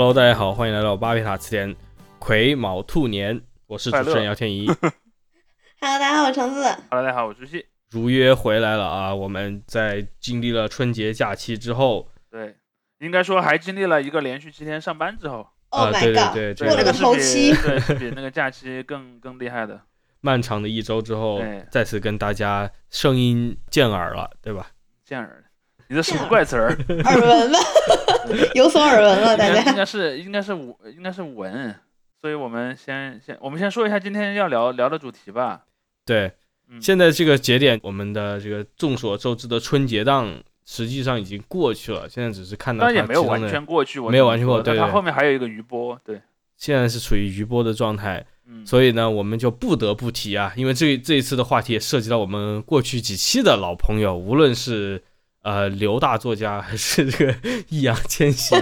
Hello，大家好，欢迎来到巴别塔词典癸卯兔年，我是主持人姚天怡。Hello，大家好，我橙子。Hello，大家好，我是西。如约回来了啊！我们在经历了春节假期之后，对，应该说还经历了一个连续七天上班之后，Oh 啊 my 对对 god！对，这过了个是比头七对，是比那个假期更更厉害的。漫长的一周之后，再次跟大家声音见耳了，对吧？见耳，你这什么怪词儿？耳闻了，有所耳闻了，大家应。该是应该是文应该是文，所以我们先先我们先说一下今天要聊聊的主题吧。对，嗯，现在这个节点，我们的这个众所周知的春节档实际上已经过去了，现在只是看到当然也没有完全过去，我没有完全过对对它后面还有一个余波，对，现在是处于余波的状态，嗯，所以呢，我们就不得不提啊，因为这这一次的话题也涉及到我们过去几期的老朋友，无论是呃刘大作家还是这个 易烊千玺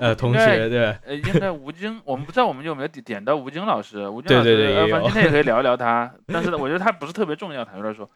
呃 同学，对？呃，应该吴京，我们不知道我们有没有点点到吴京老师，吴京老师，对对也有呃反正今天也可以聊一聊他，但是我觉得他不是特别重要，坦率地说，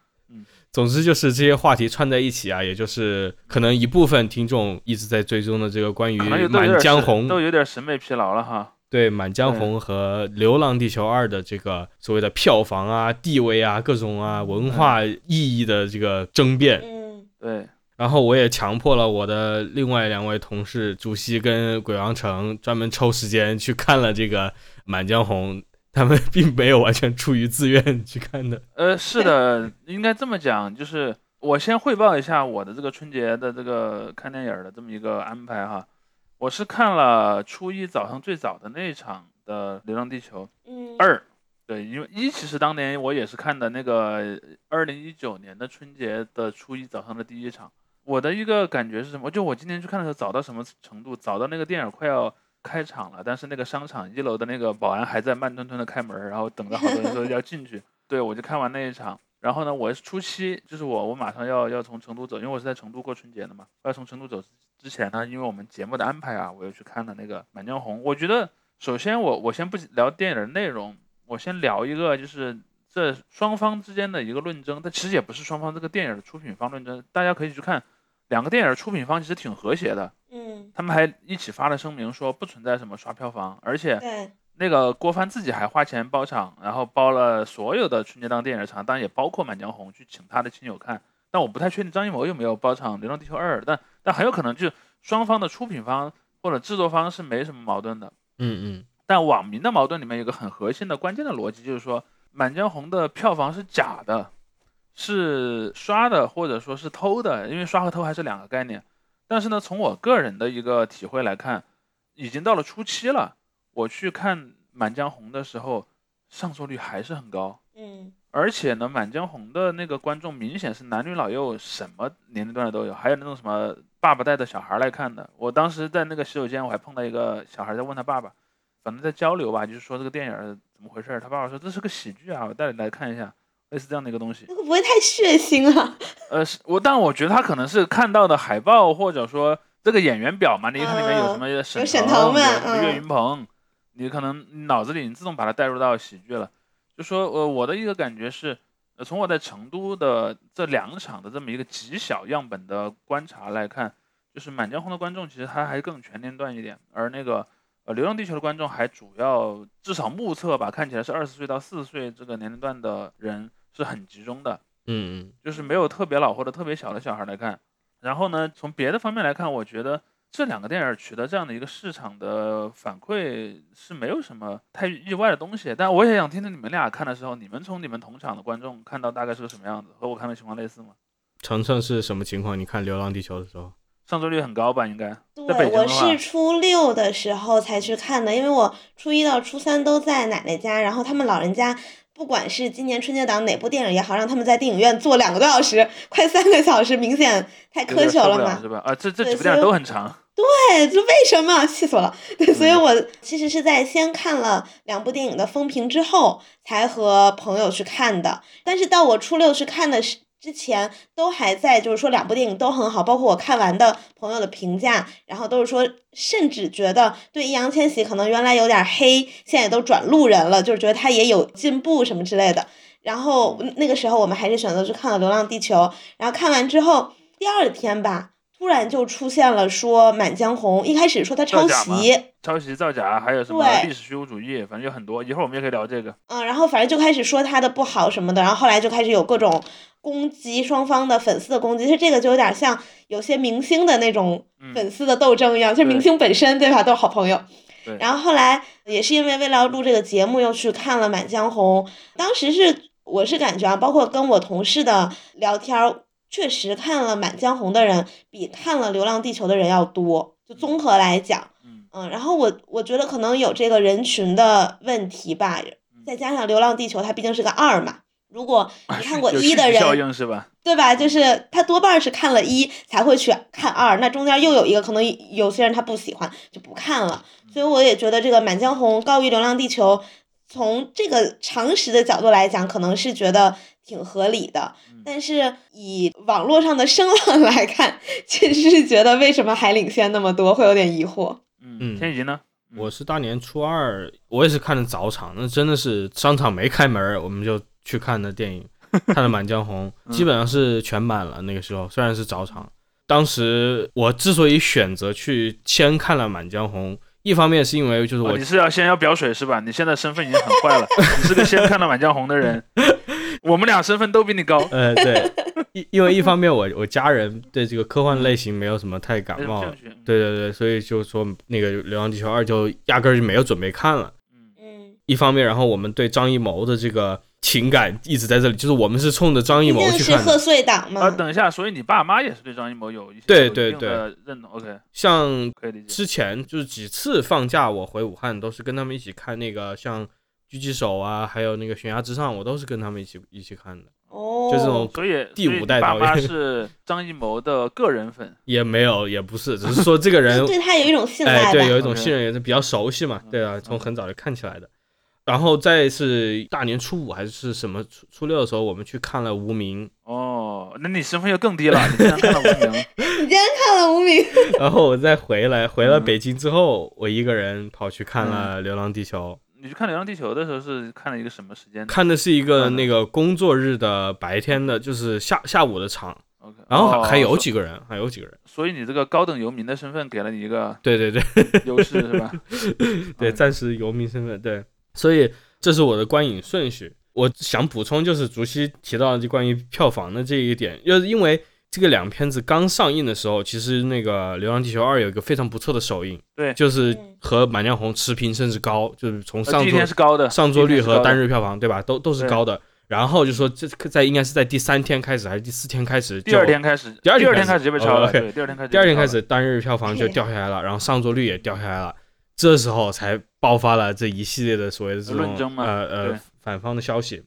总之就是这些话题串在一起啊，也就是可能一部分听众一直在追踪的这个关于满江红》都有点审美疲劳了哈。对《满江红》和《流浪地球二》的这个所谓的票房啊、地位啊、各种啊文化意义的这个争辩。嗯，对，然后我也强迫了我的另外两位同事主席跟鬼王城专门抽时间去看了这个《满江红》，他们 并没有完全出于自愿去看的。呃，是的，应该这么讲，就是我先汇报一下我的这个春节的这个看电影儿的这么一个安排哈。我是看了初一早上最早的那一场的《流浪地球》嗯，二，对，因为一其实当年我也是看的那个二零一九年的春节的初一早上的第一场。我的一个感觉是什么？就我今天去看的时候，早到什么程度？早到那个电影快要开场了，但是那个商场一楼的那个保安还在慢吞吞的开门，然后等着好多人说要进去。对我就看完那一场，然后呢，我是初七，就是我我马上要要从成都走，因为我是在成都过春节的嘛。要从成都走之前呢，因为我们节目的安排啊，我又去看了那个《满江红》。我觉得首先我我先不聊电影的内容，我先聊一个就是这双方之间的一个论争，但其实也不是双方这个电影的出品方论争，大家可以去看两个电影出品方其实挺和谐的，嗯，他们还一起发了声明说不存在什么刷票房，而且对，那个郭帆自己还花钱包场，然后包了所有的春节档电影场，当然也包括《满江红》，去请他的亲友看。但我不太确定张艺谋有没有包场《流浪地球二》，但但很有可能就双方的出品方或者制作方是没什么矛盾的。嗯嗯，但网民的矛盾里面有个很核心的关键的逻辑，就是说《满江红》的票房是假的，是刷的或者说是偷的，因为刷和偷还是两个概念。但是呢，从我个人的一个体会来看，已经到了初期了，我去看《满江红》的时候，上座率还是很高。嗯，而且呢，《满江红》的那个观众明显是男女老幼，什么年龄段的都有，还有那种什么爸爸带着小孩来看的。我当时在那个洗手间，我还碰到一个小孩在问他爸爸，反正在交流吧，就是说这个电影怎么回事。他爸爸说这是个喜剧啊，我带你来看一下，类似这样的一个东西。那 个不会太血腥啊？呃，是我，但我觉得他可能是看到的海报，或者说这个演员表嘛，你看里面有什么沈有沈腾，岳嗯云鹏，你可能脑子里你自动把它带入到喜剧了。就说呃，我的一个感觉是，呃，从我在成都的这两场的这么一个极小样本的观察来看，就是《满江红》的观众其实他还更全年段一点，而那个呃《流浪地球》的观众还主要至少目测吧，看起来是二十岁到四十岁这个年龄段的人是很集中的。嗯嗯，就是没有特别老或者特别小的小孩来看。然后呢，从别的方面来看，我觉得这两个电影取得这样的一个市场的反馈是没有什么太意外的东西。但我也想听听你们俩看的时候，你们从你们同场的观众看到大概是个什么样子，和我看的情况类似吗？程程是什么情况？你看《流浪地球》的时候，上座率很高吧？应该。对，我是初六的时候才去看的，因为我初一到初三都在奶奶家，然后他们老人家。不管是今年春节档哪部电影也好，让他们在电影院坐两个多小时，快三个小时，明显太苛求了嘛。了是吧？啊，这这对几部电影都很长。对，这为什么？气死我了！对，所以嗯我其实是在先看了两部电影的风评之后，才和朋友去看的。但是到我初六去看的时之前，都还在就是说两部电影都很好，包括我看完的朋友的评价，然后都是说，甚至觉得对易烊千玺可能原来有点黑，现在都转路人了，就是觉得他也有进步什么之类的。然后那个时候我们还是选择去看了《流浪地球》，然后看完之后第二天吧。突然就出现了说《满江红》，一开始说他抄袭，抄袭造假，还有什么历史虚无主义，反正有很多。一会儿我们也可以聊这个。嗯，然后反正就开始说他的不好什么的，然后后来就开始有各种攻击双方的粉丝的攻击，其实这个就有点像有些明星的那种粉丝的斗争一样，就是明星本身对吧，都是好朋友。然后后来也是因为为了要录这个节目，又去看了《满江红》，当时是我是感觉啊，包括跟我同事的聊天儿。确实看了《满江红》的人比看了《流浪地球》的人要多，就综合来讲，嗯，然后我我觉得可能有这个人群的问题吧，再加上《流浪地球》它毕竟是个二嘛，如果你看过一的人，对吧？就是他多半是看了一才会去看二，那中间又有一个可能有些人他不喜欢就不看了，所以我也觉得这个《满江红》高于《流浪地球》，从这个常识的角度来讲，可能是觉得。挺合理的，但是以网络上的声浪 来看，确实是觉得为什么还领先那么多，会有点疑惑。嗯，天怡呢？我是大年初二，我也是看的早场，那真的是商场没开门，我们就去看的电影，看了《满江红》，基本上是全满了。那个时候虽然是早场，当时我之所以选择去先看了《满江红》。一方面是因为就是我，你是要先要表水是吧？你现在身份已经很坏了，你是个先看到《满江红》的人，我们俩身份都比你高。呃，对，因因为一方面我我家人对这个科幻类型没有什么太感冒，对对对，所以就说那个《流浪地球二》就压根儿就没有准备看了。嗯，一方面，然后我们对张艺谋的这个。情感一直在这里，就是我们是冲着张艺谋去看的。贺岁档吗？啊，等一下，所以你爸妈也是对张艺谋有一些对对对认同。OK，像之前就是几次放假，我回武汉都是跟他们一起看那个像《狙击手》啊，还有那个《悬崖之上》，我都是跟他们一起一起看的。哦，就这种，所以第五代导演 是张艺谋的个人粉，也没有，也不是，只是说这个人 对他有一种信赖，对，有一种信任，也是比较熟悉嘛。对啊，从很早就看起来的。然后再是大年初五还是什么初初六的时候，我们去看了《无名》。哦，那你身份又更低了，你竟然看了《无名》。你竟然看了《无名》。然后我再回来，回了北京之后，我一个人跑去看了《流浪地球》。你去看《流浪地球》的时候是看了一个什么时间？看的是一个那个工作日的白天的，就是下下午的场。OK。然后还有几个人，还有几个人。所以你这个高等游民的身份给了你一个对对对优势是吧？对，暂时游民身份对。所以这是我的观影顺序。我想补充，就是竹溪提到的就关于票房的这一点，就是因为这个两片子刚上映的时候，其实那个《流浪地球二》有一个非常不错的首映，对，就是和《满江红》持平甚至高，就是从上座是高的上座率和单日票房，对吧？都都是高的。然后就说这在应该是在第三天开始还是第四天开始？第二天开始，第二天开始就被超了。对，第二天开始，第二天开始单日票房就掉下来了，然后上座率也掉下来了。这时候才爆发了这一系列的所谓的这种呃呃反方的消息。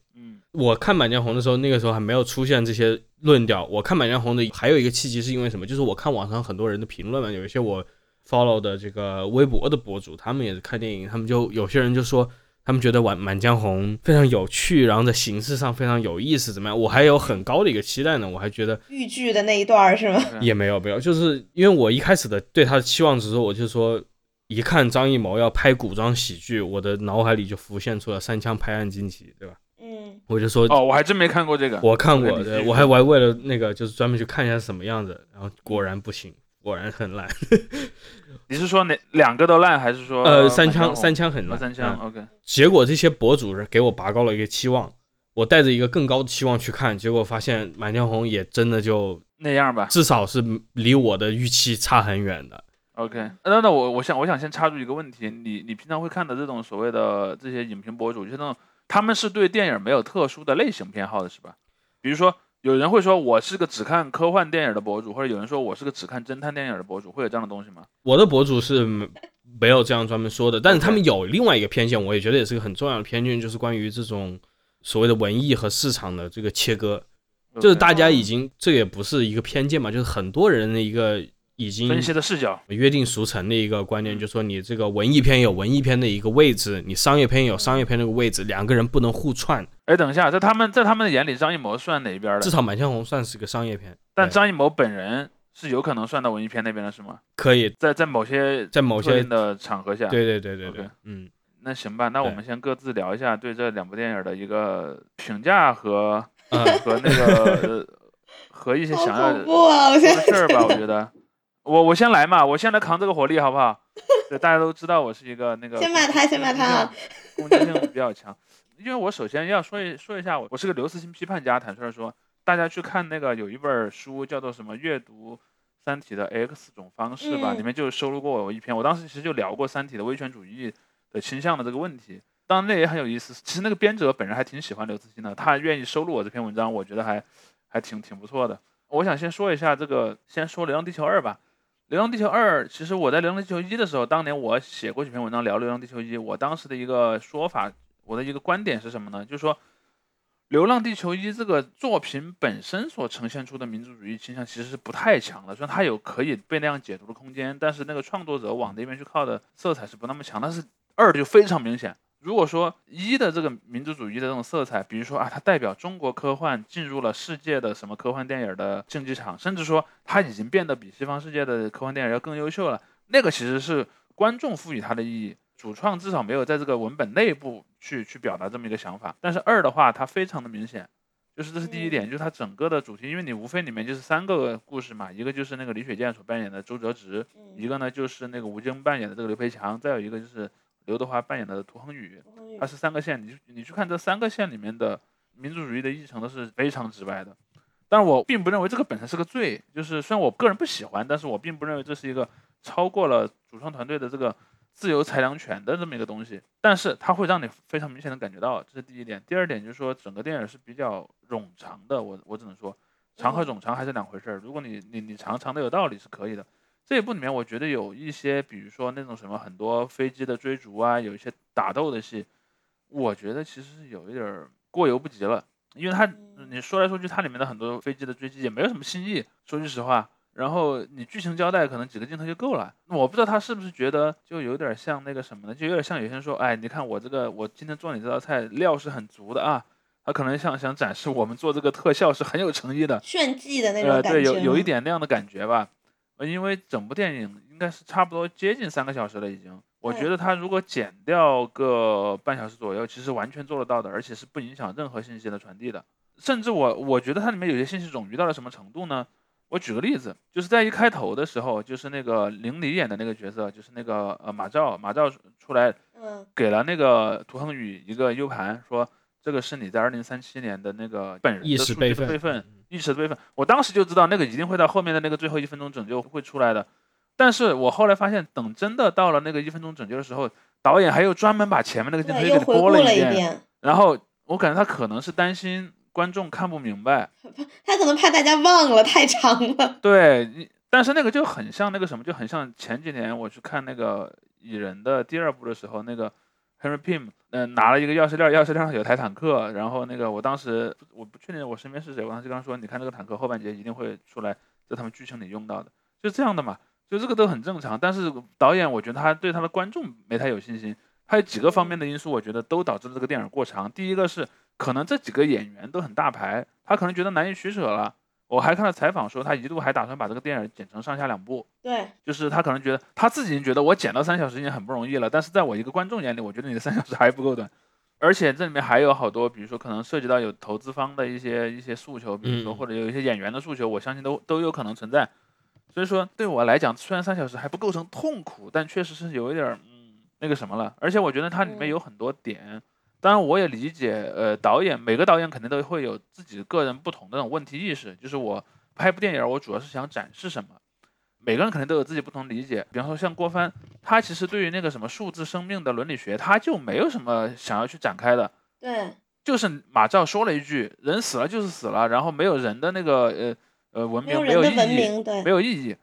嗯，我看《满江红》的时候，那个时候还没有出现这些论调。我看《满江红》的还有一个契机是因为什么？就是我看网上很多人的评论嘛，有一些我 follow 的这个微博的博主，他们也是看电影，他们就有些人就说他们觉得《满满江红》非常有趣，然后在形式上非常有意思，怎么样？我还有很高的一个期待呢，我还觉得豫剧的那一段是吗？也没有没有，就是因为我一开始的对他的期望值，我就说。一看张艺谋要拍古装喜剧，我的脑海里就浮现出了《三枪拍案惊奇》，对吧？嗯，我就说哦，我还真没看过这个。我看过，对，我还我还为了那个就是专门去看一下什么样子，然后果然不行，果然很烂。你是说哪两个都烂，还是说呃三枪三枪很烂？三枪 OK。结果这些博主给我拔高了一个期望，我带着一个更高的期望去看，结果发现《满江红》也真的就那样吧，至少是离我的预期差很远的。OK，那那我我想我想先插入一个问题，你你平常会看的这种所谓的这些影评博主，就是那种他们是对电影没有特殊的类型偏好的是吧？比如说有人会说我是个只看科幻电影的博主，或者有人说我是个只看侦探电影的博主，会有这样的东西吗？我的博主是没有这样专门说的，但是他们有另外一个偏见，我也觉得也是个很重要的偏见，就是关于这种所谓的文艺和市场的这个切割，就是大家已经这也不是一个偏见嘛，就是很多人的一个。已经分析的视角，约定俗成的一个观念，就是说你这个文艺片有文艺片的一个位置，你商业片有商业片那个位置，两个人不能互串。哎，等一下，在他们在他们的眼里，张艺谋算哪一边的？至少《满江红》算是个商业片，但张艺谋本人是有可能算到文艺片那边的，是吗？可以。在在某些在某些的场合下，对对对对对，嗯，那行吧，那我们先各自聊一下对这两部电影的一个评价和和那个和一些想要的 事儿吧，我觉得。我我先来嘛，我先来扛这个火力，好不好？对，大家都知道我是一个那个先骂他，先骂他，攻击性比较强。因为我首先要说一说一下，我我是个刘慈欣批判家，坦率说，大家去看那个有一本书叫做什么《阅读三体的 X 种方式》吧，里面就收录过我一篇，我当时其实就聊过三体的威权主义的倾向的这个问题。当然那也很有意思，其实那个编者本人还挺喜欢刘慈欣的，他愿意收录我这篇文章，我觉得还还挺挺不错的。我想先说一下这个，先说《流浪地球二》吧。《流浪地球二》其实我在《流浪地球一》的时候，当年我写过几篇文章聊《流浪地球一》，我当时的一个说法。我的一个观点是什么呢？就是说，《流浪地球一》这个作品本身所呈现出的民族主义倾向其实是不太强的，虽然它有可以被那样解读的空间，但是那个创作者往那边去靠的色彩是不那么强。但是二就非常明显。如果说一的这个民族主义的这种色彩，比如说啊，它代表中国科幻进入了世界的什么科幻电影的竞技场，甚至说它已经变得比西方世界的科幻电影要更优秀了，那个其实是观众赋予它的意义。主创至少没有在这个文本内部去去表达这么一个想法，但是二的话，它非常的明显，就是这是第一点，就是它整个的主题，因为你无非里面就是三个故事嘛，一个就是那个李雪健所扮演的周哲直，一个呢就是那个吴京扮演的这个刘培强，再有一个就是刘德华扮演的涂恒宇，他是三个线，你你去看这三个线里面的民族主义的议程都是非常直白的，但是我并不认为这个本身是个罪，就是虽然我个人不喜欢，但是我并不认为这是一个超过了主创团队的这个。自由裁量权的这么一个东西，但是它会让你非常明显的感觉到，这是第一点。第二点就是说，整个电影是比较冗长的。我我只能说，长和冗长还是两回事儿。如果你你你长长的有道理是可以的。这一部里面我觉得有一些，比如说那种什么很多飞机的追逐啊，有一些打斗的戏，我觉得其实是有一点过犹不及了。因为它你说来说去，它里面的很多飞机的追击也没有什么新意。说句实话。然后你剧情交代可能几个镜头就够了，我不知道他是不是觉得就有点像那个什么呢？就有点像有些人说，哎，你看我这个我今天做你这道菜料是很足的啊，他可能想想展示我们做这个特效是很有诚意的，炫技的那种感觉。对，有有一点那样的感觉吧。因为整部电影应该是差不多接近三个小时了已经，我觉得他如果剪掉个半小时左右，其实完全做得到的，而且是不影响任何信息的传递的。甚至我我觉得它里面有些信息冗余到了什么程度呢？我举个例子，就是在一开头的时候，就是那个林里演的那个角色，就是那个呃马照，马照出来，嗯，给了那个涂恒宇一个 U 盘，说这个是你在二零三七年的那个本人的数据备份，意识的备份。我当时就知道那个一定会到后面的那个最后一分钟拯救会出来的，但是我后来发现，等真的到了那个一分钟拯救的时候，导演还又专门把前面那个镜头又给播了一遍，然后我感觉他可能是担心。观众看不明白，他可能怕大家忘了太长了。对，但是那个就很像那个什么，就很像前几年我去看那个蚁人的第二部的时候，那个 Henry Pym，嗯，拿了一个钥匙链，钥匙链上有台坦克，然后那个我当时我不确定我身边是谁，我当时刚说，你看这个坦克后半截一定会出来，在他们剧情里用到的，就这样的嘛，就这个都很正常。但是导演我觉得他对他的观众没太有信心，还有几个方面的因素，我觉得都导致了这个电影过长。第一个是。可能这几个演员都很大牌，他可能觉得难以取舍了。我还看到采访说，他一度还打算把这个电影剪成上下两部。对，就是他可能觉得他自己觉得我剪到三小时已经很不容易了，但是在我一个观众眼里，我觉得你的三小时还不够短。而且这里面还有好多，比如说可能涉及到有投资方的一些一些诉求，比如说或者有一些演员的诉求，我相信都都有可能存在。所以说对我来讲，虽然三小时还不构成痛苦，但确实是有一点嗯那个什么了。而且我觉得它里面有很多点。当然，我也理解，呃，导演每个导演肯定都会有自己个人不同的那种问题意识。就是我拍部电影，我主要是想展示什么，每个人肯定都有自己不同理解。比方说像郭帆，他其实对于那个什么数字生命的伦理学，他就没有什么想要去展开的。对，就是马照说了一句，人死了就是死了，然后没有人的那个呃呃文明没有意义，没有意义，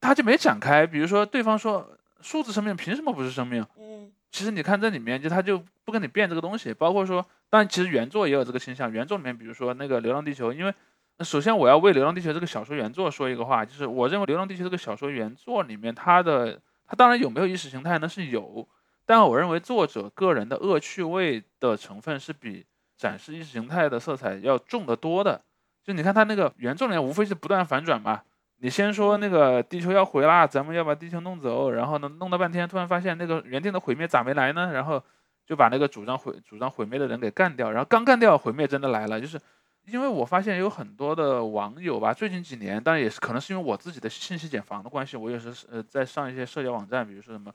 他就没展开。比如说对方说数字生命凭什么不是生命？嗯。其实你看这里面，就他就不跟你辩这个东西，包括说，但其实原作也有这个倾向。原作里面，比如说那个《流浪地球》，因为首先我要为《流浪地球》这个小说原作说一个话，就是我认为《流浪地球》这个小说原作里面，它的它当然有没有意识形态呢？是有，但我认为作者个人的恶趣味的成分是比展示意识形态的色彩要重得多的。就你看他那个原作里面，无非是不断反转嘛。你先说那个地球要毁啦，咱们要把地球弄走，然后呢，弄了半天，突然发现那个原定的毁灭咋没来呢？然后就把那个主张毁主张毁灭的人给干掉，然后刚干掉，毁灭真的来了。就是因为我发现有很多的网友吧，最近几年，当然也是可能是因为我自己的信息茧房的关系，我也是呃在上一些社交网站，比如说什么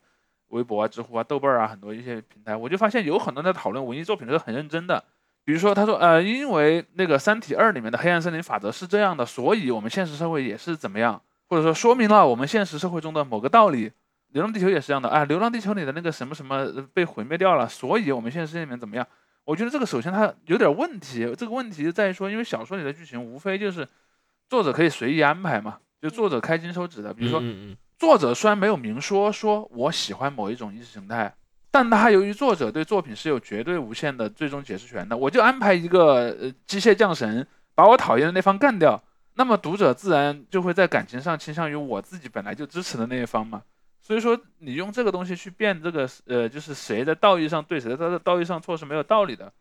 微博啊、知乎啊、豆瓣啊，很多一些平台，我就发现有很多人在讨论文艺作品都是很认真的。比如说他说呃，因为那个《三体二》里面的黑暗森林法则是这样的，所以我们现实社会也是怎么样，或者说说明了我们现实社会中的某个道理。流浪地球也是这样的啊，流浪地球里的那个什么什么被毁灭掉了，所以我们现实世界里面怎么样？我觉得这个首先它有点问题，这个问题就在于说，因为小说里的剧情无非就是作者可以随意安排嘛，就作者开金手指的。比如说，作者虽然没有明说说我喜欢某一种意识形态，但他由于作者对作品是有绝对无限的最终解释权的，我就安排一个呃机械降神把我讨厌的那方干掉，那么读者自然就会在感情上倾向于我自己本来就支持的那一方嘛。所以说，你用这个东西去辩这个，呃，就是谁在道义上对，谁他在道义上错是没有道理的。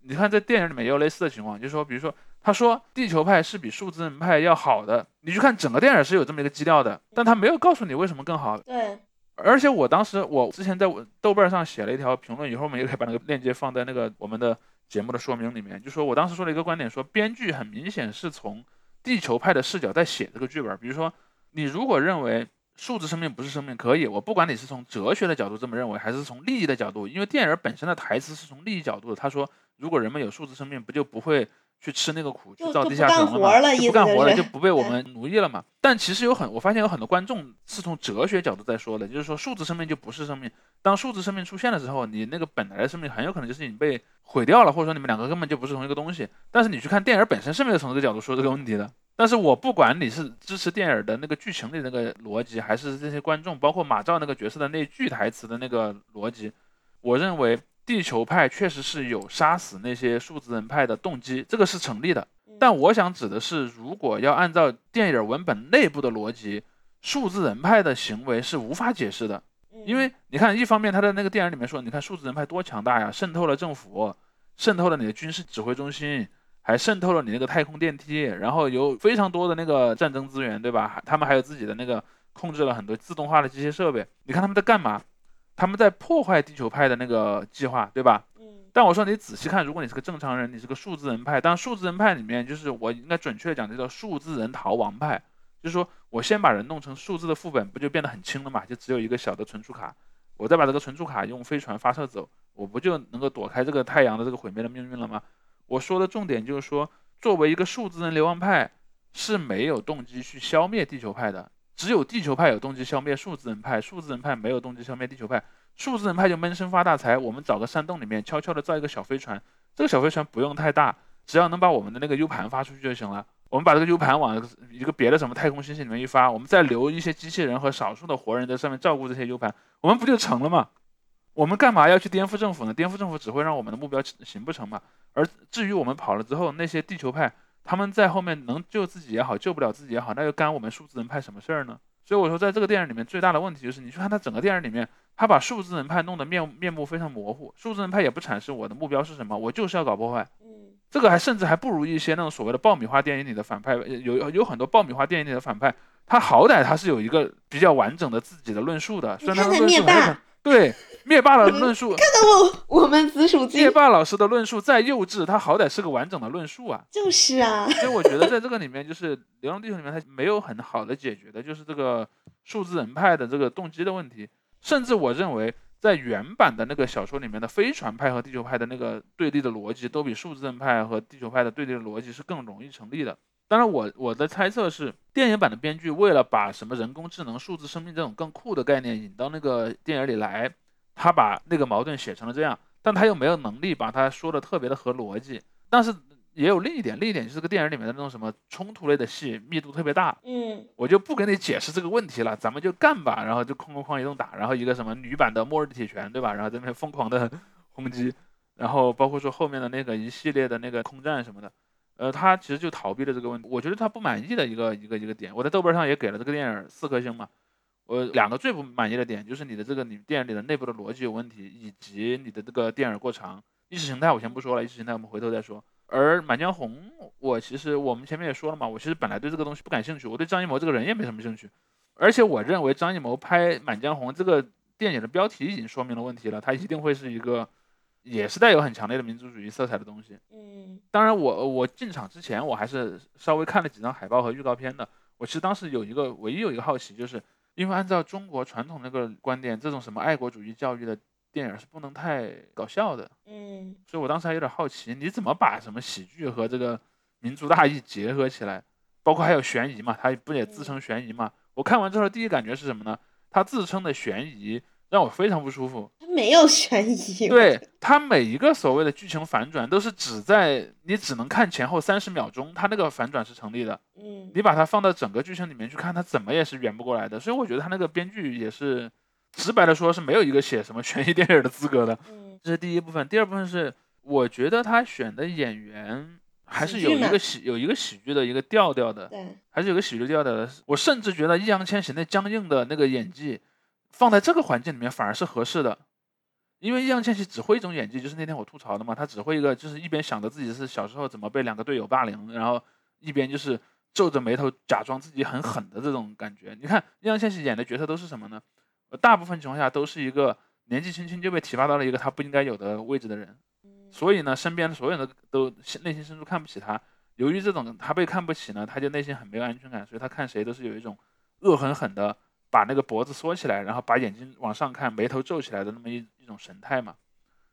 你看，在电影里面也有类似的情况，就是说，比如说，他说地球派是比数字人派要好的，你去看整个电影是有这么一个基调的，但他没有告诉你为什么更好。对。而且我当时，我之前在豆瓣上写了一条评论，以后我们也可以把那个链接放在那个我们的节目的说明里面，就说我当时说了一个观点，说编剧很明显是从地球派的视角在写这个剧本。比如说，你如果认为。数字生命不是生命，可以。我不管你是从哲学的角度这么认为，还是从利益的角度，因为电影本身的台词是从利益角度的。他说，如果人们有数字生命，不就不会去吃那个苦，去造地下城了吗？就不干活了，就不被我 们奴役了嘛。但其实有很，我发现有很多观众是从哲学角度在说的，就是说数字生命就不是生命。当数字生命出现了之后，你那个本来的生命很有可能就是你被毁掉了，或者说你们两个根本就不是同一个东西。但是你去看电影本身是没有从这个角度说这个问题的。但是我不管你是支持电影的那个剧情的那个逻辑，还是这些观众，包括马照那个角色的那句台词的那个逻辑，我认为地球派确实是有杀死那些数字人派的动机，这个是成立的。但我想指的是，如果要按照电影文本内部的逻辑，数字人派的行为是无法解释的，因为你看，一方面他在那个电影里面说，你看数字人派多强大呀，渗透了政府，渗透了你的军事指挥中心。还渗透了你那个太空电梯，然后有非常多的那个战争资源，对吧？他们还有自己的那个控制了很多自动化的机械设备。你看他们在干嘛？他们在破坏地球派的那个计划，对吧？嗯。但我说你仔细看，如果你是个正常人，你是个数字人派，但数字人派里面就是我应该准确的讲，叫数字人逃亡派，就是说我先把人弄成数字的副本，不就变得很轻了嘛？就只有一个小的存储卡，我再把这个存储卡用飞船发射走，我不就能够躲开这个太阳的这个毁灭的命运了吗？我说的重点就是说，作为一个数字人流亡派是没有动机去消灭地球派的，只有地球派有动机消灭数字人派，数字人派没有动机消灭地球派，数字人派就闷声发大财。我们找个山洞里面悄悄的造一个小飞船，这个小飞船不用太大，只要能把我们的那个 U 盘发出去就行了。我们把这个 U 盘往一个别的什么太空星系里面一发，我们再留一些机器人和少数的活人在上面照顾这些 U 盘，我们不就成了吗？我们干嘛要去颠覆政府呢？颠覆政府只会让我们的目标行不成嘛。而至于我们跑了之后，那些地球派他们在后面能救自己也好，救不了自己也好，那又干我们数字人派什么事儿呢？所以我说，在这个电影里面最大的问题就是，你去看他整个电影里面，他把数字人派弄得面面目非常模糊。数字人派也不阐释我的目标是什么，我就是要搞破坏。嗯，这个还甚至还不如一些那种所谓的爆米花电影里的反派，有有很多爆米花电影里的反派，他好歹他是有一个比较完整的自己的论述的。虽然他的论述很对。灭霸的论述，看到我我们紫薯灭霸老师的论述再幼稚，他好歹是个完整的论述啊。就是啊。所以我觉得在这个里面，就是《流浪地球》里面，它没有很好的解决的，就是这个数字人派的这个动机的问题。甚至我认为，在原版的那个小说里面的飞船派和地球派的那个对立的逻辑，都比数字人派和地球派的对立的逻辑是更容易成立的。当然，我我的猜测是，电影版的编剧为了把什么人工智能、数字生命这种更酷的概念引到那个电影里来。他把那个矛盾写成了这样，但他又没有能力把它说的特别的合逻辑。但是也有另一点，另一点就是这个电影里面的那种什么冲突类的戏密度特别大。嗯，我就不跟你解释这个问题了，咱们就干吧。然后就哐哐哐一顿打，然后一个什么女版的末日铁拳，对吧？然后在那边疯狂的 轰击，然后包括说后面的那个一系列的那个空战什么的，呃，他其实就逃避了这个问题。我觉得他不满意的一个一个一个点，我在豆瓣上也给了这个电影四颗星嘛。我两个最不满意的点就是你的这个你电影里的内部的逻辑有问题，以及你的这个电影过长。意识形态我先不说了，意识形态我们回头再说。而《满江红》，我其实我们前面也说了嘛，我其实本来对这个东西不感兴趣，我对张艺谋这个人也没什么兴趣。而且我认为张艺谋拍《满江红》这个电影的标题已经说明了问题了，他一定会是一个也是带有很强烈的民族主义色彩的东西。嗯当然我，我进场之前，我还是稍微看了几张海报和预告片的。我其实当时有一个唯一有一个好奇，就是因为按照中国传统那个观点，这种什么爱国主义教育的电影是不能太搞笑的，嗯所以我当时还有点好奇，你怎么把什么喜剧和这个民族大义结合起来？包括还有悬疑嘛，它不也自称悬疑嘛？我看完之后第一感觉是什么呢？它自称的悬疑让我非常不舒服。它没有悬疑。对它每一个所谓的剧情反转，都是只在你只能看前后三十秒钟，它那个反转是成立的。嗯你把它放到整个剧情里面去看，它怎么也是圆不过来的。所以我觉得他那个编剧也是，直白的说是没有一个写什么悬疑电影的资格的。嗯这是第一部分，第二部分是我觉得他选的演员还是有一个喜有一个喜剧的一个调调的，对，还是有个喜剧调调的。我甚至觉得易烊千玺那僵硬的那个演技，放在这个环境里面反而是合适的。因为易烊千玺只会一种演技，就是那天我吐槽的嘛，他只会一个，就是一边想着自己是小时候怎么被两个队友霸凌，然后一边就是皱着眉头假装自己很狠的这种感觉。你看易烊千玺演的角色都是什么呢？呃大部分情况下都是一个年纪轻轻就被提拔到了一个他不应该有的位置的人，所以呢，身边的所有人都内心深处看不起他。由于这种他被看不起呢，他就内心很没有安全感，所以他看谁都是有一种恶狠狠的把那个脖子缩起来，然后把眼睛往上看，眉头皱起来的那么一一种神态嘛。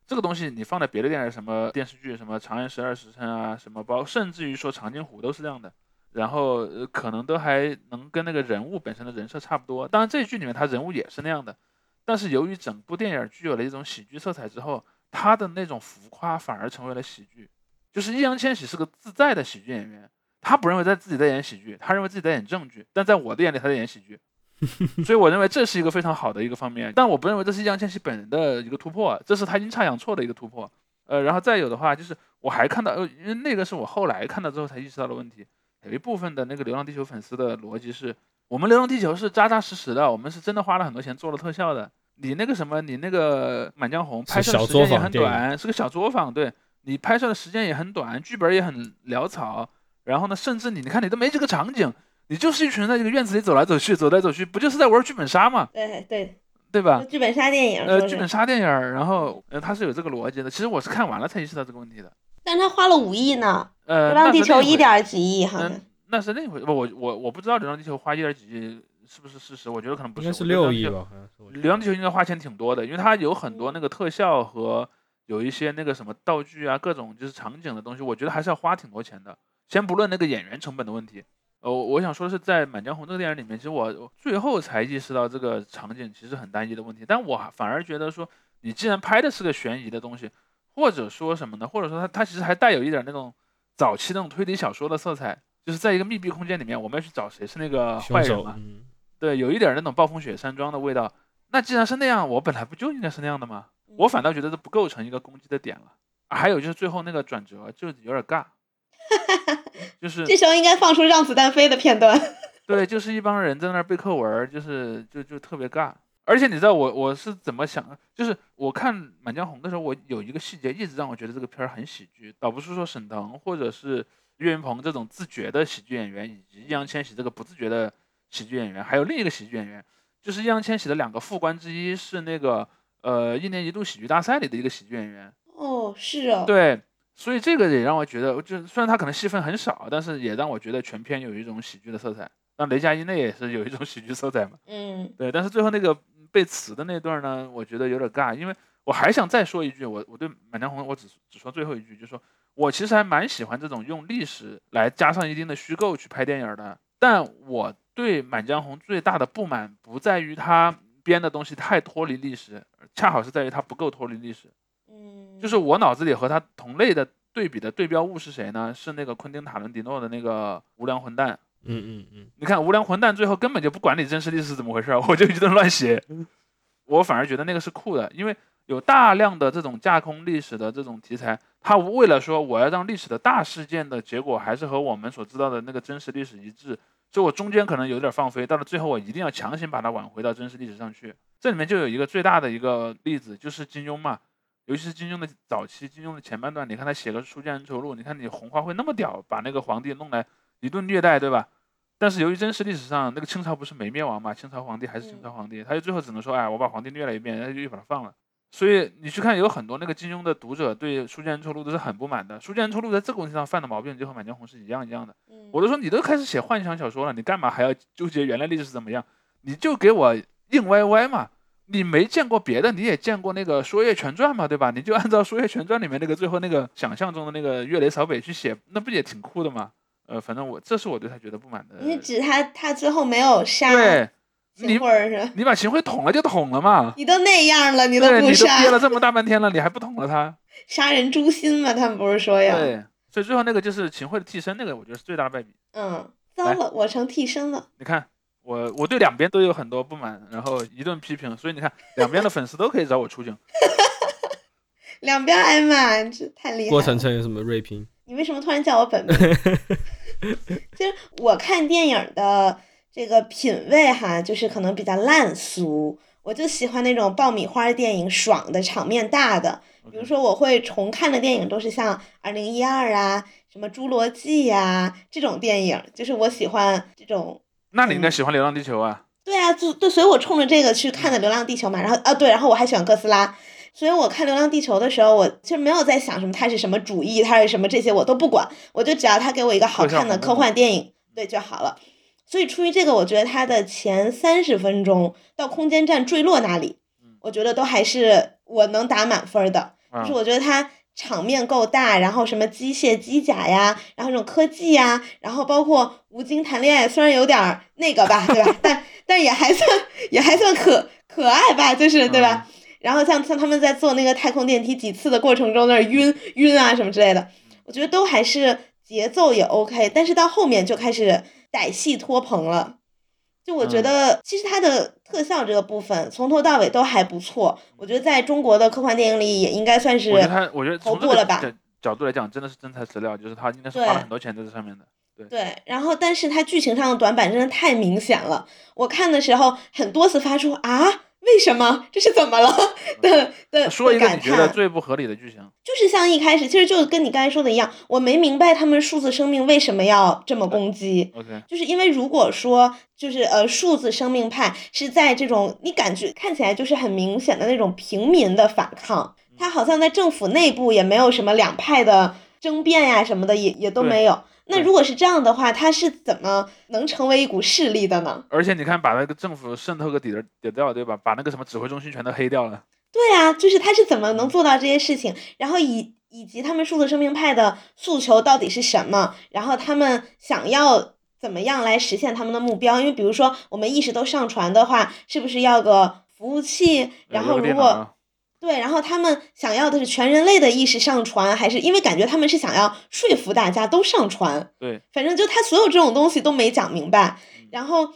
这个东西你放在别的电影，什么电视剧，什么《长安十二时辰》啊，什么包，甚至于说《长津湖》都是这样的。然后，可能都还能跟那个人物本身的人设差不多。当然，这剧里面他人物也是那样的，但是由于整部电影具有了一种喜剧色彩之后，他的那种浮夸反而成为了喜剧。就是易烊千玺是个自在的喜剧演员，他不认为在自己在演喜剧，他认为自己在演正剧，但在我的眼里他在演喜剧。所以我认为这是一个非常好的一个方面，但我不认为这是易烊千玺本人的一个突破，这是他阴差阳错的一个突破。呃，然后再有的话就是我还看到，呃，因为那个是我后来看到之后才意识到的问题。有一部分的那个《流浪地球》粉丝的逻辑是，我们《流浪地球》是扎扎实实的，我们是真的花了很多钱做了特效的。你那个什么，你那个《满江红》拍摄时间也很短，是个小作坊，对你拍摄的时间也很短，剧本也很潦草。然后呢，甚至你你看你都没这个场景，你就是一群人在这个院子里走来走去，走来走去，不就是在玩剧本杀吗？对对，对吧？剧本杀电影，呃，剧本杀电影，然后呃，它是有这个逻辑的。其实我是看完了才意识到这个问题的。但是他花了五亿呢，呃，流浪地球》一点几亿，好像嗯，那是另一回。不，我我我不知道《流浪地球》花一点几亿是不是事实，我觉得可能不是。六亿吧，好像是我记得。流浪地球应该花钱挺多的，因为它有很多那个特效和有一些那个什么道具啊，各种就是场景的东西，我觉得还是要花挺多钱的。先不论那个演员成本的问题，呃，我我想说的是，在《满江红》这个电影里面，其实我我最后才意识到这个场景其实很单一的问题，但我反而觉得说，你既然拍的是个悬疑的东西，或者说什么呢？或者说它它其实还带有一点那种早期那种推理小说的色彩，就是在一个密闭空间里面，我们要去找谁是那个坏凶手，人嘛。嗯，对，有一点那种暴风雪山庄的味道。那既然是那样，我本来不就应该是那样的吗？我反倒觉得这不构成一个攻击的点了。啊还有就是最后那个转折就有点尬，就是这时候应该放出让子弹飞的片段。对，就是一帮人在那儿背课文，就是就就特别尬。而且你知道我我是怎么想的？就是我看《满江红》的时候，我有一个细节一直让我觉得这个片儿很喜剧，倒不是说沈腾或者是岳云鹏这种自觉的喜剧演员，以及易烊千玺这个不自觉的喜剧演员，还有另一个喜剧演员，就是易烊千玺的两个副官之一是那个呃一年一度喜剧大赛里的一个喜剧演员。哦，是哦，对，所以这个也让我觉得，就虽然他可能戏份很少，但是也让我觉得全片有一种喜剧的色彩。那雷佳音那也是有一种喜剧色彩嘛。嗯对，但是最后那个被辞的那段呢，我觉得有点尬，因为我还想再说一句，我我对《满江红》我只只说最后一句，就是说我其实还蛮喜欢这种用历史来加上一定的虚构去拍电影的，但我对《满江红》最大的不满不在于他编的东西太脱离历史，恰好是在于他不够脱离历史。嗯，就是我脑子里和他同类的对比的对标物是谁呢？是那个昆汀塔伦蒂诺的那个无良混蛋。嗯嗯嗯，你看无良混蛋最后根本就不管你真实历史是怎么回事儿，我就一顿乱写。我反而觉得那个是酷的，因为有大量的这种架空历史的这种题材，他为了说我要让历史的大事件的结果还是和我们所知道的那个真实历史一致，所以我中间可能有点放飞，到了最后我一定要强行把它挽回到真实历史上去。这里面就有一个最大的一个例子，就是金庸嘛，尤其是金庸的早期，金庸的前半段，你看他写个《书剑恩仇录》，你看你红花会那么屌，把那个皇帝弄来一顿虐待，对吧？但是由于真实历史上那个清朝不是没灭亡嘛，清朝皇帝还是清朝皇帝，他就最后只能说，哎，我把皇帝虐了一遍，然后就又把他放了。所以你去看，有很多那个金庸的读者对《书剑恩仇录》都是很不满的。《书剑恩仇录》在这个问题上犯的毛病就和《满江红》是一样一样的。嗯我都说你都开始写幻想小说了，你干嘛还要纠结原来历史怎么样？你就给我硬歪歪嘛！你没见过别的，你也见过那个《说岳全传》嘛，对吧？你就按照《说岳全传》里面那个最后那个想象中的那个岳雷扫北去写，那不也挺酷的吗？呃，反正我这是我对他觉得不满的。你指他他最后没有杀对，你秦桧是？你把秦桧捅了就捅了嘛。你都那样了，你都对，你都不杀憋，了这么大半天了，你还不捅了他？杀人诛心嘛？他们不是说要？对，所以最后那个就是秦桧的替身，那个我觉得是最大的败笔。嗯，糟了，我成替身了。你看，我我对两边都有很多不满，然后一顿批评，所以你看两边的粉丝都可以找我出镜。两边挨骂，这太厉害了。郭晨晨有什么锐评？你为什么突然叫我本名？其 实我看电影的这个品味哈，就是可能比较烂俗，我就喜欢那种爆米花电影，爽的场面大的。比如说，我会重看的电影都是像《二零一二》啊，什么《侏罗纪》呀这种电影，就是我喜欢这种。那你应该喜欢《流浪地球》啊？对啊，就对，所以我冲着这个去看的《流浪地球》嘛。然后啊，对，然后我还喜欢哥斯拉，所以我看《流浪地球》的时候，我其实没有在想什么它是什么主义，它是什么这些我都不管，我就只要它给我一个好看的科幻电影，对就好了。所以出于这个，我觉得它的前三十分钟到空间站坠落那里，我觉得都还是我能打满分的。啊就是我觉得它场面够大，然后什么机械机甲呀，然后这种科技呀，然后包括吴京谈恋爱，虽然有点那个吧，对吧？但但也还算也还算可可爱吧，就是对吧？然后像像他们在坐那个太空电梯几次的过程中，那晕晕啊什么之类的，我觉得都还是节奏也 OK，但是到后面就开始歹戏拖棚了。就我觉嗯得，其实它的特效这个部分从头到尾都还不错。我觉得在中国的科幻电影里也应该算是我觉得他，我觉得头从这个部了吧角角度来讲，真的是真材实料，就是他应该是花了很多钱在这上面的。对。然后，但是它剧情上的短板真的太明显了。我看的时候很多次发出啊，为什么这是怎么了的的说一个你觉得。最不合理的剧情，就是像一开始，其实就跟你刚才说的一样，我没明白他们数字生命为什么要这么攻击。OK，就是因为如果说就是呃数字生命派是在这种你感觉看起来就是很明显的那种平民的反抗，他好像在政府内部也没有什么两派的争辩呀什么的，也也都没有。那如果是这样的话，他是怎么能成为一股势力的呢？而且你看，把那个政府渗透个底儿底掉，对吧？把那个什么指挥中心全都黑掉了。对啊，就是他是怎么嗯能做到这些事情，然后以以及他们数字生命派的诉求到底是什么，然后他们想要怎么样来实现他们的目标？因为比如说我们意识都上传的话，是不是要个服务器？然后如果对，然后他们想要的是全人类的意识上传，还是因为感觉他们是想要说服大家都上传？对，反正就他所有这种东西都没讲明白。然后，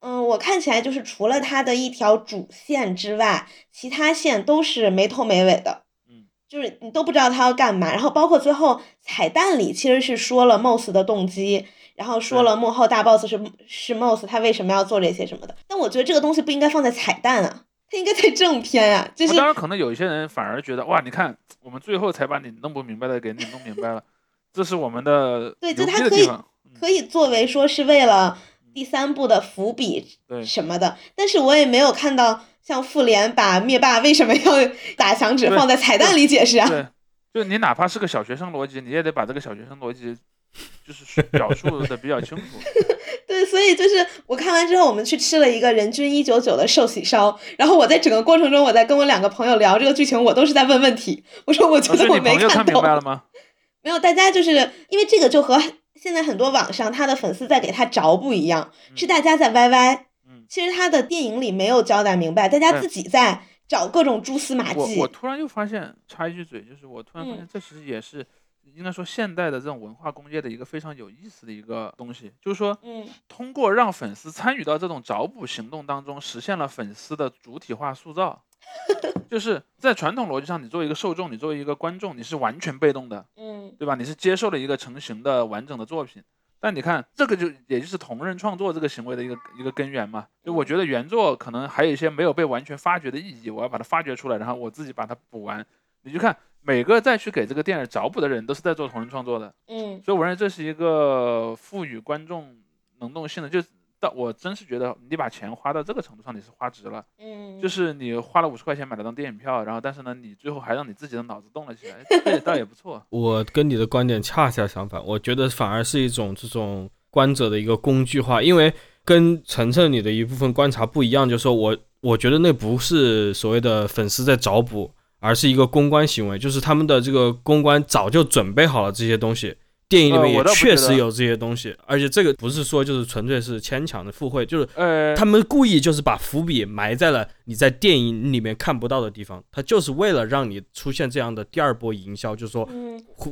嗯，我看起来就是除了他的一条主线之外，其他线都是没头没尾的。嗯，就是你都不知道他要干嘛。然后包括最后彩蛋里其实是说了 Moss 的动机，然后说了幕后大 boss 是是 Moss，他为什么要做这些什么的。但我觉得这个东西不应该放在彩蛋啊，它应该在正片啊，就是当然可能有一些人反而觉得，哇，你看我们最后才把你弄不明白的给你弄明白了，这是我们的 对牛就它可以可以作为说是为了第三部的伏笔对什么的，但是我也没有看到像复联把灭霸为什么要 打响指放在彩蛋里解释啊。对，就你哪怕是个小学生逻辑，你也得把这个小学生逻辑就是 表述的比较清楚。对，所以就是我看完之后，我们去吃了一个人均一九九的寿喜烧，然后我在整个过程中，我在跟我两个朋友聊这个剧情，我都是在问问题。我说我觉得我没看明懂，白了吗？没有，大家就是因为这个就和现在很多网上他的粉丝在给他找不一样，是大家在歪歪。嗯，其实他的电影里没有交代明白，大家自己在找各种蛛丝马迹我我。突然又发现，插一句嘴，就是我突然发嗯现，这其实也是应该说现代的这种文化工业的一个非常有意思的一个东西，就是说嗯通过让粉丝参与到这种找补行动当中，实现了粉丝的主体化塑造。就是在传统逻辑上，你作为一个受众，你作为一个观众，你是完全被动的，嗯对吧？你是接受了一个成型的完整的作品。但你看，这个就也就是同人创作这个行为的一个一个根源嘛。就我觉得原作可能还有一些没有被完全发掘的意义，我要把它发掘出来，然后我自己把它补完。你就看每个再去给这个电影找补的人，都是在做同人创作的。嗯所以我认为这是一个赋予观众能动性的，就到我真是觉得你把钱花到这个程度上，你是花值了。嗯，就是你花了五十块钱买了张电影票，然后但是呢，你最后还让你自己的脑子动了起来，这也倒也不错。我跟你的观点恰恰相反，我觉得反而是一种这种观者的一个工具化，因为跟晨晨你的一部分观察不一样，就是说我我觉得那不是所谓的粉丝在找补，而是一个公关行为，就是他们的这个公关早就准备好了这些东西。电影里面也确实有这些东西，而且这个不是说就是纯粹是牵强的附会，就是呃，他们故意就是把伏笔埋在了你在电影里面看不到的地方，他就是为了让你出现这样的第二波营销，就是说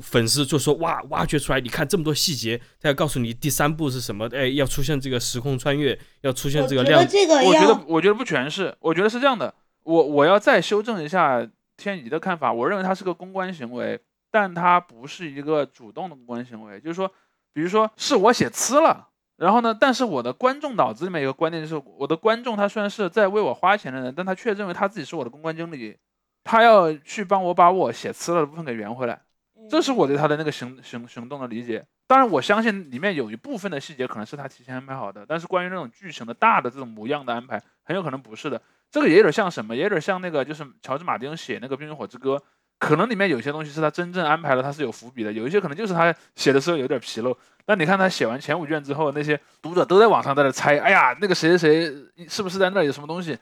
粉丝就说哇挖掘出来，你看这么多细节，他要告诉你第三部是什么，哎，要出现这个时空穿越，要出现这个亮，这个我觉得我觉得不全是，我觉得是这样的，我我要再修正一下天宇的看法，我认为它是个公关行为，但它不是一个主动的公关行为，就是说。比如说是我写呲了，然后呢，但是我的观众脑子里面有个观念，就是我的观众他虽然是在为我花钱的人，但他却认为他自己是我的公关经理，他要去帮我把我写呲了的部分给圆回来，这是我对他的那个行行行动的理解。当然，我相信里面有一部分的细节可能是他提前安排好的，但是关于那种剧情的大的这种模样的安排，很有可能不是的。这个也有点像什么，也有点像那个就是乔治马丁写那个《冰与火之歌》。可能里面有些东西是他真正安排了，他是有伏笔的；有一些可能就是他写的时候有点纰漏。但你看他写完前五卷之后，那些读者都在网上在那猜：哎呀，那个谁谁谁是不是在那儿有什么东西？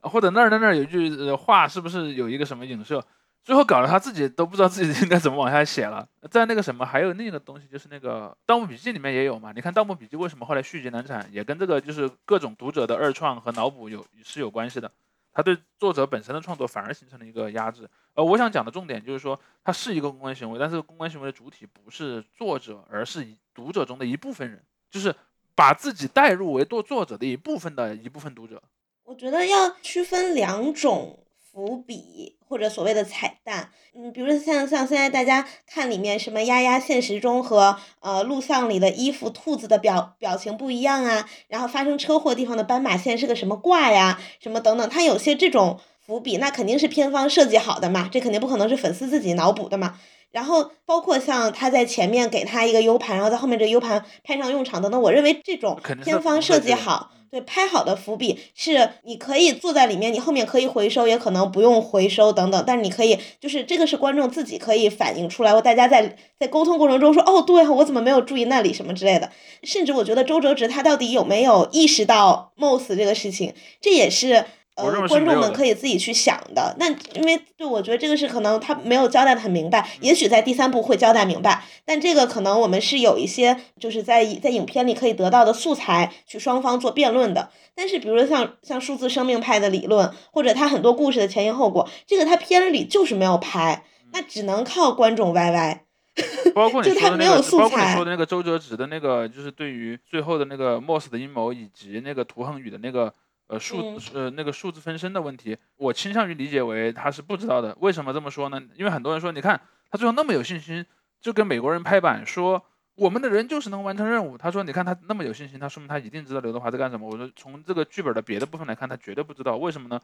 或者那儿那那儿有句话是不是有一个什么影射？最后搞得他自己都不知道自己应该怎么往下写了。在那个什么，还有另一个东西，就是那个《盗墓笔记》里面也有嘛。你看《盗墓笔记》为什么后来续集难产，也跟这个就是各种读者的二创和脑补有是有关系的。他对作者本身的创作反而形成了一个压制。呃，我想讲的重点就是说，它是一个公关行为，但是公关行为的主体不是作者，而是读者中的一部分人，就是把自己代入为作作者的一部分的一部分读者。我觉得要区分两种。伏笔或者所谓的彩蛋，嗯，比如说像像现在大家看里面什么丫丫现实中和呃录像里的衣服兔子的表表情不一样啊，然后发生车祸地方的斑马线是个什么挂呀，什么等等，它有些这种伏笔，那肯定是片方设计好的嘛，这肯定不可能是粉丝自己脑补的嘛。然后包括像他在前面给他一个 U 盘，然后在后面这个 U 盘派上用场等等，我认为这种片方设计好。对，拍好的伏笔是你可以坐在里面，你后面可以回收，也可能不用回收等等。但是你可以，就是这个是观众自己可以反映出来，或大家在在沟通过程中说，哦，对我怎么没有注意那里什么之类的。甚至我觉得周哲直他到底有没有意识到 MOS 这个事情，这也是。呃，观众们可以自己去想的。那因为对我觉得这个是可能他没有交代的很明白，也许在第三部会交代明白。但这个可能我们是有一些就是在在影片里可以得到的素材去双方做辩论的。但是比如说像像数字生命派的理论，或者他很多故事的前因后果，这个他片里就是没有拍，那只能靠观众 YY。包括你说的那个，包括你说的那个周哲直的那个，就是对于最后的那个 MOS 的阴谋以及那个涂恒宇的那个。呃，数呃那个数字分身的问题，我倾向于理解为他是不知道的。为什么这么说呢？因为很多人说，你看他最后那么有信心，就跟美国人拍板说我们的人就是能完成任务。他说，你看他那么有信心，他说明他一定知道刘德华在干什么。我说，从这个剧本的别的部分来看，他绝对不知道。为什么呢？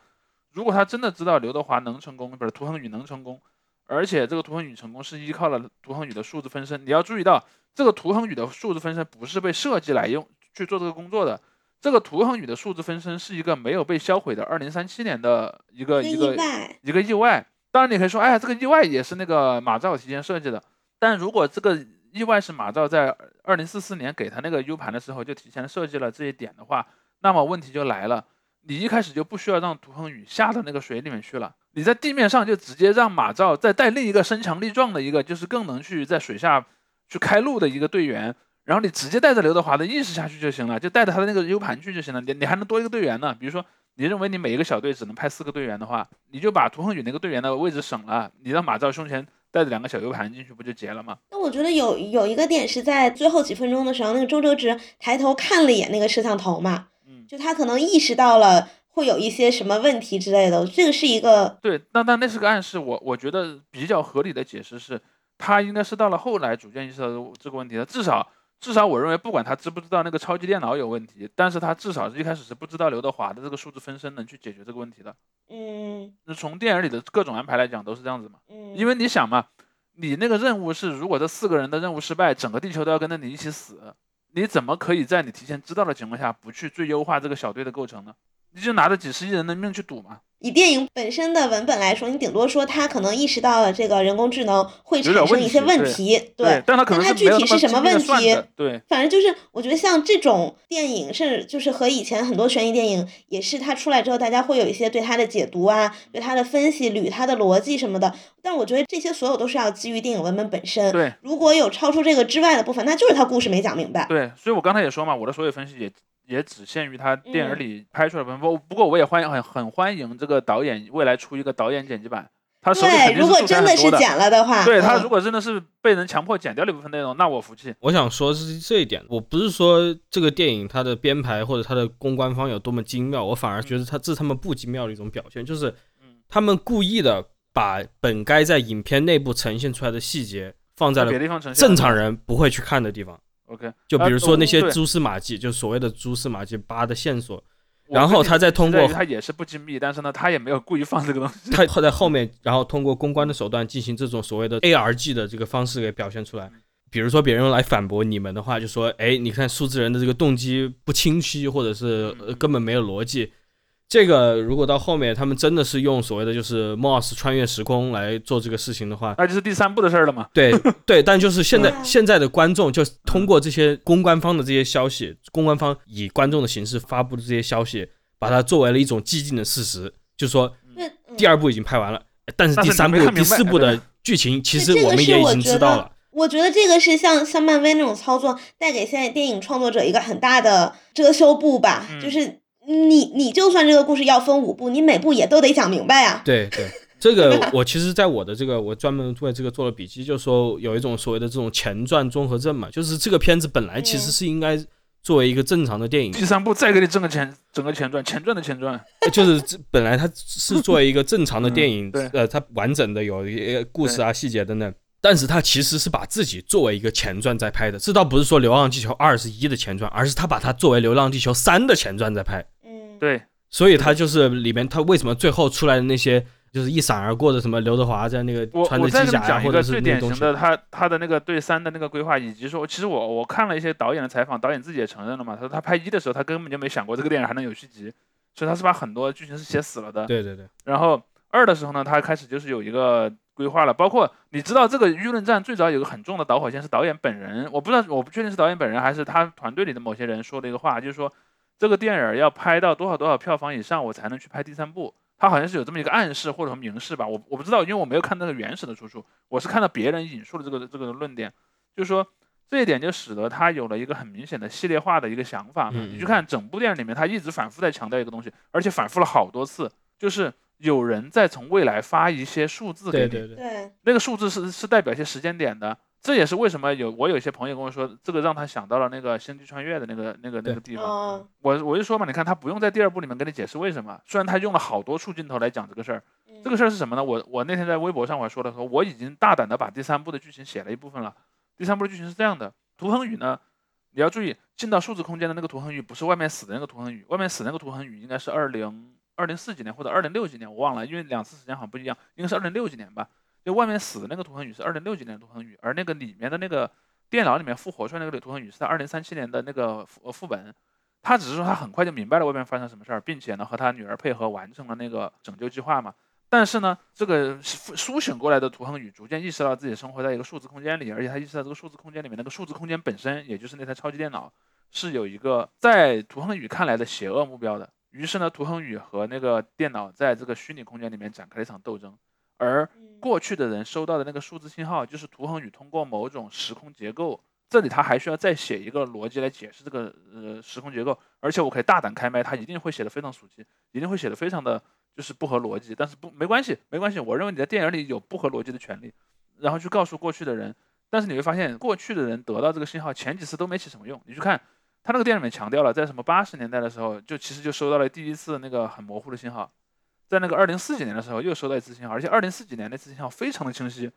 如果他真的知道刘德华能成功，不是涂恒宇能成功，而且这个涂恒宇成功是依靠了涂恒宇的数字分身。你要注意到，这个涂恒宇的数字分身不是被设计来用去做这个工作的。这个图恒宇的数字分身是一个没有被销毁的二零三七年的一个一个一个意外。当然，你可以说，哎，这个意外也是那个马照提前设计的。但如果这个意外是马照在二零四四年给他那个 U 盘的时候就提前设计了这一点的话，那么问题就来了。你一开始就不需要让涂恒宇下到那个水里面去了，你在地面上就直接让马照再带另一个身强力壮的一个，就是更能去在水下去开路的一个队员。然后你直接带着刘德华的意识下去就行了，就带着他的那个 U 盘去就行了。你你还能多一个队员呢？比如说，你认为你每一个小队只能派四个队员的话，你就把涂恒宇那个队员的位置省了，你让马照胸前带着两个小 U 盘进去，不就结了吗？那我觉得有有一个点是在最后几分钟的时候，那个周哲直抬头看了一眼那个摄像头嘛，嗯，就他可能意识到了会有一些什么问题之类的，这个是一个对，那那那是个暗示。我我觉得比较合理的解释是，他应该是到了后来逐渐意识到这个问题的，至少。至少我认为，不管他知不知道那个超级电脑有问题，但是他至少是一开始是不知道刘德华的这个数字分身能去解决这个问题的。嗯，那从电影里的各种安排来讲，都是这样子嘛。嗯，因为你想嘛，你那个任务是，如果这四个人的任务失败，整个地球都要跟着你一起死，你怎么可以在你提前知道的情况下，不去最优化这个小队的构成呢？你就拿着几十亿人的命去赌嘛？以电影本身的文本来说，你顶多说他可能意识到了这个人工智能会产生一些问题，对，但他可能他具体是什么问题？对，反正就是我觉得像这种电影，甚至就是和以前很多悬疑电影也是，它出来之后，大家会有一些对它的解读啊，对它的分析、捋它的逻辑什么的。但我觉得这些所有都是要基于电影文本本身。对，如果有超出这个之外的部分，那就是他故事没讲明白。对，所以我刚才也说嘛，我的所有分析也。也只限于他电影里拍出来的部分。不过我也欢迎很很欢迎这个导演未来出一个导演剪辑版。他手里肯定是素材很多的。剪了的话，对他如果真的是被人强迫剪掉了一部分内容，那我服气。我想说是这一点，我不是说这个电影它的编排或者它的公关方有多么精妙，我反而觉得他这是他们不精妙的一种表现，就是他们故意的把本该在影片内部呈现出来的细节放在了正常人不会去看的地方。OK，就比如说那些蛛丝马迹，就所谓的蛛丝马迹扒的线索，然后他再通过他也是不精密，但是呢，他也没有故意放这个东西，他在后面，然后通过公关的手段进行这种所谓的 ARG 的这个方式给表现出来。比如说别人用来反驳你们的话，就说，哎，你看数字人的这个动机不清晰，或者是根本没有逻辑。这个如果到后面他们真的是用所谓的就是 Moss 穿越时空来做这个事情的话，那就是第三部的事儿了嘛？对 对，但就是现在现在的观众就通过这些公关方的这些消息，公关方以观众的形式发布的这些消息，把它作为了一种既定的事实，就说第二部已经拍完了，但是第三部、第四部的剧情其实我们也已经知道了。我觉得这个是像像漫威那种操作带给现在电影创作者一个很大的遮羞布吧，就是。你你就算这个故事要分五部，你每部也都得讲明白啊。对对，这个我其实在我的这个我专门为这个做了笔记，就说有一种所谓的这种前传综合症嘛，就是这个片子本来其实是应该作为一个正常的电影，第三部再给你整个前整个前传，前传的前传，就是这本来它是作为一个正常的电影，呃，它完整的有一个故事啊细节等等。但是他其实是把自己作为一个前传在拍的，这倒不是说《流浪地球二》是一的前传，而是他把它作为《流浪地球三》的前传在拍。嗯，对，所以他就是里面他为什么最后出来的那些就是一闪而过的什么刘德华在那个穿着机甲或者是最典型的他他的那个对三的那个规划，以及说其实我我看了一些导演的采访，导演自己也承认了嘛，他说他拍一的时候他根本就没想过这个电影还能有续集，所以他是把很多剧情是写死了的。对对对。然后二的时候呢，他开始就是有一个。规划了，包括你知道这个舆论战最早有个很重的导火线是导演本人，我不知道，我不确定是导演本人还是他团队里的某些人说的一个话，就是说这个电影要拍到多少多少票房以上，我才能去拍第三部。他好像是有这么一个暗示或者说明示吧，我我不知道，因为我没有看那个原始的出处，我是看到别人引述的这个这个论点，就是说这一点就使得他有了一个很明显的系列化的一个想法。你去看整部电影里面，他一直反复在强调一个东西，而且反复了好多次，就是。有人在从未来发一些数字给你，对对对，那个数字是是代表一些时间点的，这也是为什么有我有些朋友跟我说，这个让他想到了那个星际穿越的那个那个那个地方。我我就说嘛，你看他不用在第二部里面跟你解释为什么，虽然他用了好多处镜头来讲这个事儿，这个事儿是什么呢？我我那天在微博上我还说了说，我已经大胆的把第三部的剧情写了一部分了。第三部的剧情是这样的，涂恒宇呢，你要注意进到数字空间的那个涂恒宇不是外面死的那个涂恒宇，外面死那个涂恒宇应该是二零。二零四几年或者二零六几年，我忘了，因为两次时间好像不一样，应该是二零六几年吧。就外面死的那个涂恒宇是二零六几年的涂恒宇，而那个里面的那个电脑里面复活出来那个涂恒宇是在二零三七年的那个副副本。他只是说他很快就明白了外面发生什么事儿，并且呢和他女儿配合完成了那个拯救计划嘛。但是呢，这个苏醒过来的涂恒宇逐渐意识到自己生活在一个数字空间里，而且他意识到这个数字空间里面那个数字空间本身，也就是那台超级电脑，是有一个在涂恒宇看来的邪恶目标的。于是呢，涂恒宇和那个电脑在这个虚拟空间里面展开了一场斗争，而过去的人收到的那个数字信号，就是图恒宇通过某种时空结构，这里他还需要再写一个逻辑来解释这个呃时空结构，而且我可以大胆开麦，他一定会写的非常熟悉，一定会写的非常的就是不合逻辑，但是不没关系，没关系，我认为你在电影里有不合逻辑的权利，然后去告诉过去的人，但是你会发现过去的人得到这个信号前几次都没起什么用，你去看。他那个电影里面强调了，在什么八十年代的时候，就其实就收到了第一次那个很模糊的信号，在那个二零四几年的时候又收到一次信号，而且二零四几年那次信号非常的清晰。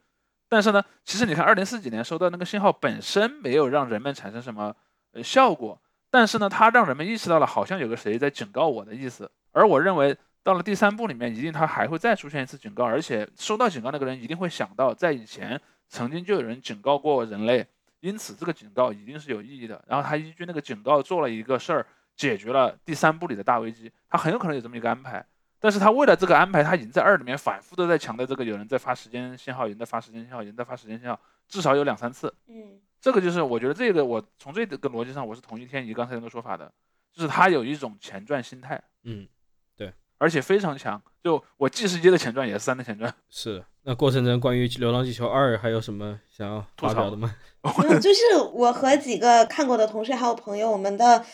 但是呢，其实你看二零四几年收到那个信号本身没有让人们产生什么呃效果，但是呢，它让人们意识到了好像有个谁在警告我的意思。而我认为到了第三部里面，一定他还会再出现一次警告，而且收到警告那个人一定会想到，在以前曾经就有人警告过人类。因此这个警告一定是有意义的。然后他依据那个警告做了一个事儿，解决了第三部里的大危机。他很有可能有这么一个安排，但是他为了这个安排，他已经在二里面反复的在强调这个有人在发时间信号，有人在发时间信号，有人在发时间信号，至少有两三次。嗯，这个就是我觉得这个我从这个逻辑上我是同意天怡刚才那个说法的，就是他有一种前传心态，嗯，对，而且非常强。就我既是一的前传，也是三的前传。是。那过程中关于《流浪地球二》还有什么想要发表的吗？就是我和几个看过的同事还有朋友，我们的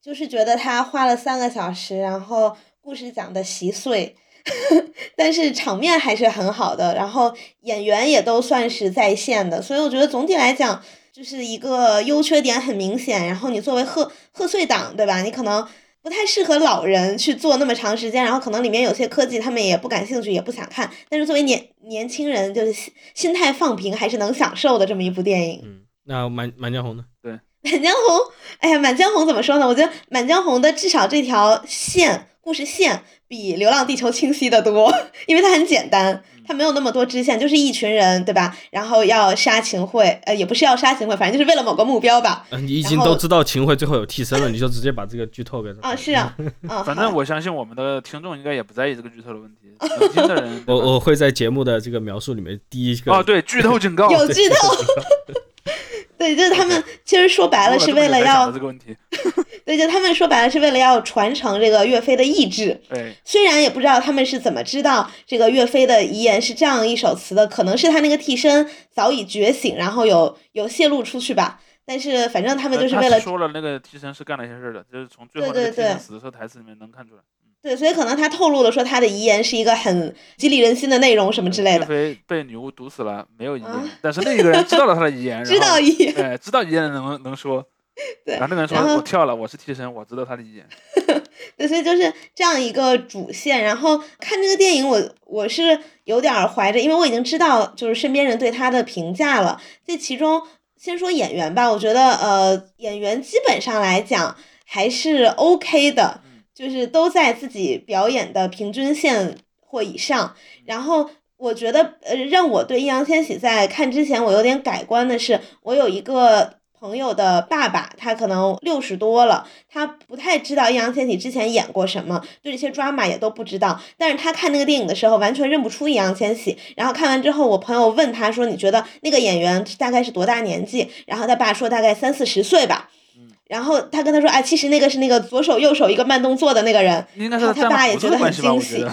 就是觉得他花了三个小时，然后故事讲的稀碎，但是场面还是很好的，然后演员也都算是在线的，所以我觉得总体来讲就是一个优缺点很明显。然后你作为贺贺岁档，对吧？你可能不太适合老人去做那么长时间，然后可能里面有些科技他们也不感兴趣，也不想看。但是作为年年轻人，就是心心态放平，还是能享受的这么一部电影。嗯，那《满满江红》呢？对，《满江红》，哎呀，《满江红》怎么说呢？我觉得《满江红》的至少这条线故事线比《流浪地球》清晰的多，因为它很简单，它没有那么多支线，就是一群人，对吧？然后要杀秦桧，呃，也不是要杀秦桧，反正就是为了某个目标吧。嗯，你已经都知道秦桧最后有替身了，你就直接把这个剧透给他。啊，是啊，啊，反正我相信我们的听众应该也不在意这个剧透的问题，能听的人我我会在节目的这个描述里面第一个哦对 剧透警告，有剧透，对，就是他们其实说白了是为了要，这个问题，对，就他们说白了是为了要传承这个岳飞的意志。对，虽然也不知道他们是怎么知道这个岳飞的遗言是这样一首词的，可能是他那个替身早已觉醒，然后有有泄露出去吧。但是反正他们就是为了说了那个替身是干了一些事儿的，就是从最后那个替身死的时候台词里面能看出来。对，所以可能他透露了说他的遗言是一个很激励人心的内容什么之类岳的，飞被女巫毒死了，没有遗言，啊但是另一个人知道了他的遗言，知道遗言。哎，知道遗言能能说，对然后那个人说我跳了，我是替身，我知道他的遗言。对，所以就是这样一个主线。然后看这个电影我，我是有点儿怀着，因为我已经知道就是身边人对他的评价了。这其中先说演员吧，我觉得呃演员基本上来讲还是 OK 的，就是都在自己表演的平均线或以上。然后我觉得呃让我对易烊千玺在看之前我有点改观的是，我有一个。朋友的爸爸，他可能六十多了，他不太知道易烊千玺之前演过什么，对这些 drama 也都不知道。但是他看那个电影的时候，完全认不出易烊千玺。然后看完之后，我朋友问他说：“你觉得那个演员大概是多大年纪？”然后他爸说：“大概三四十岁吧。”然后他跟他说：“啊，其实那个是那个左手右手一个慢动作的那个人。”然后他爸也觉得很惊喜。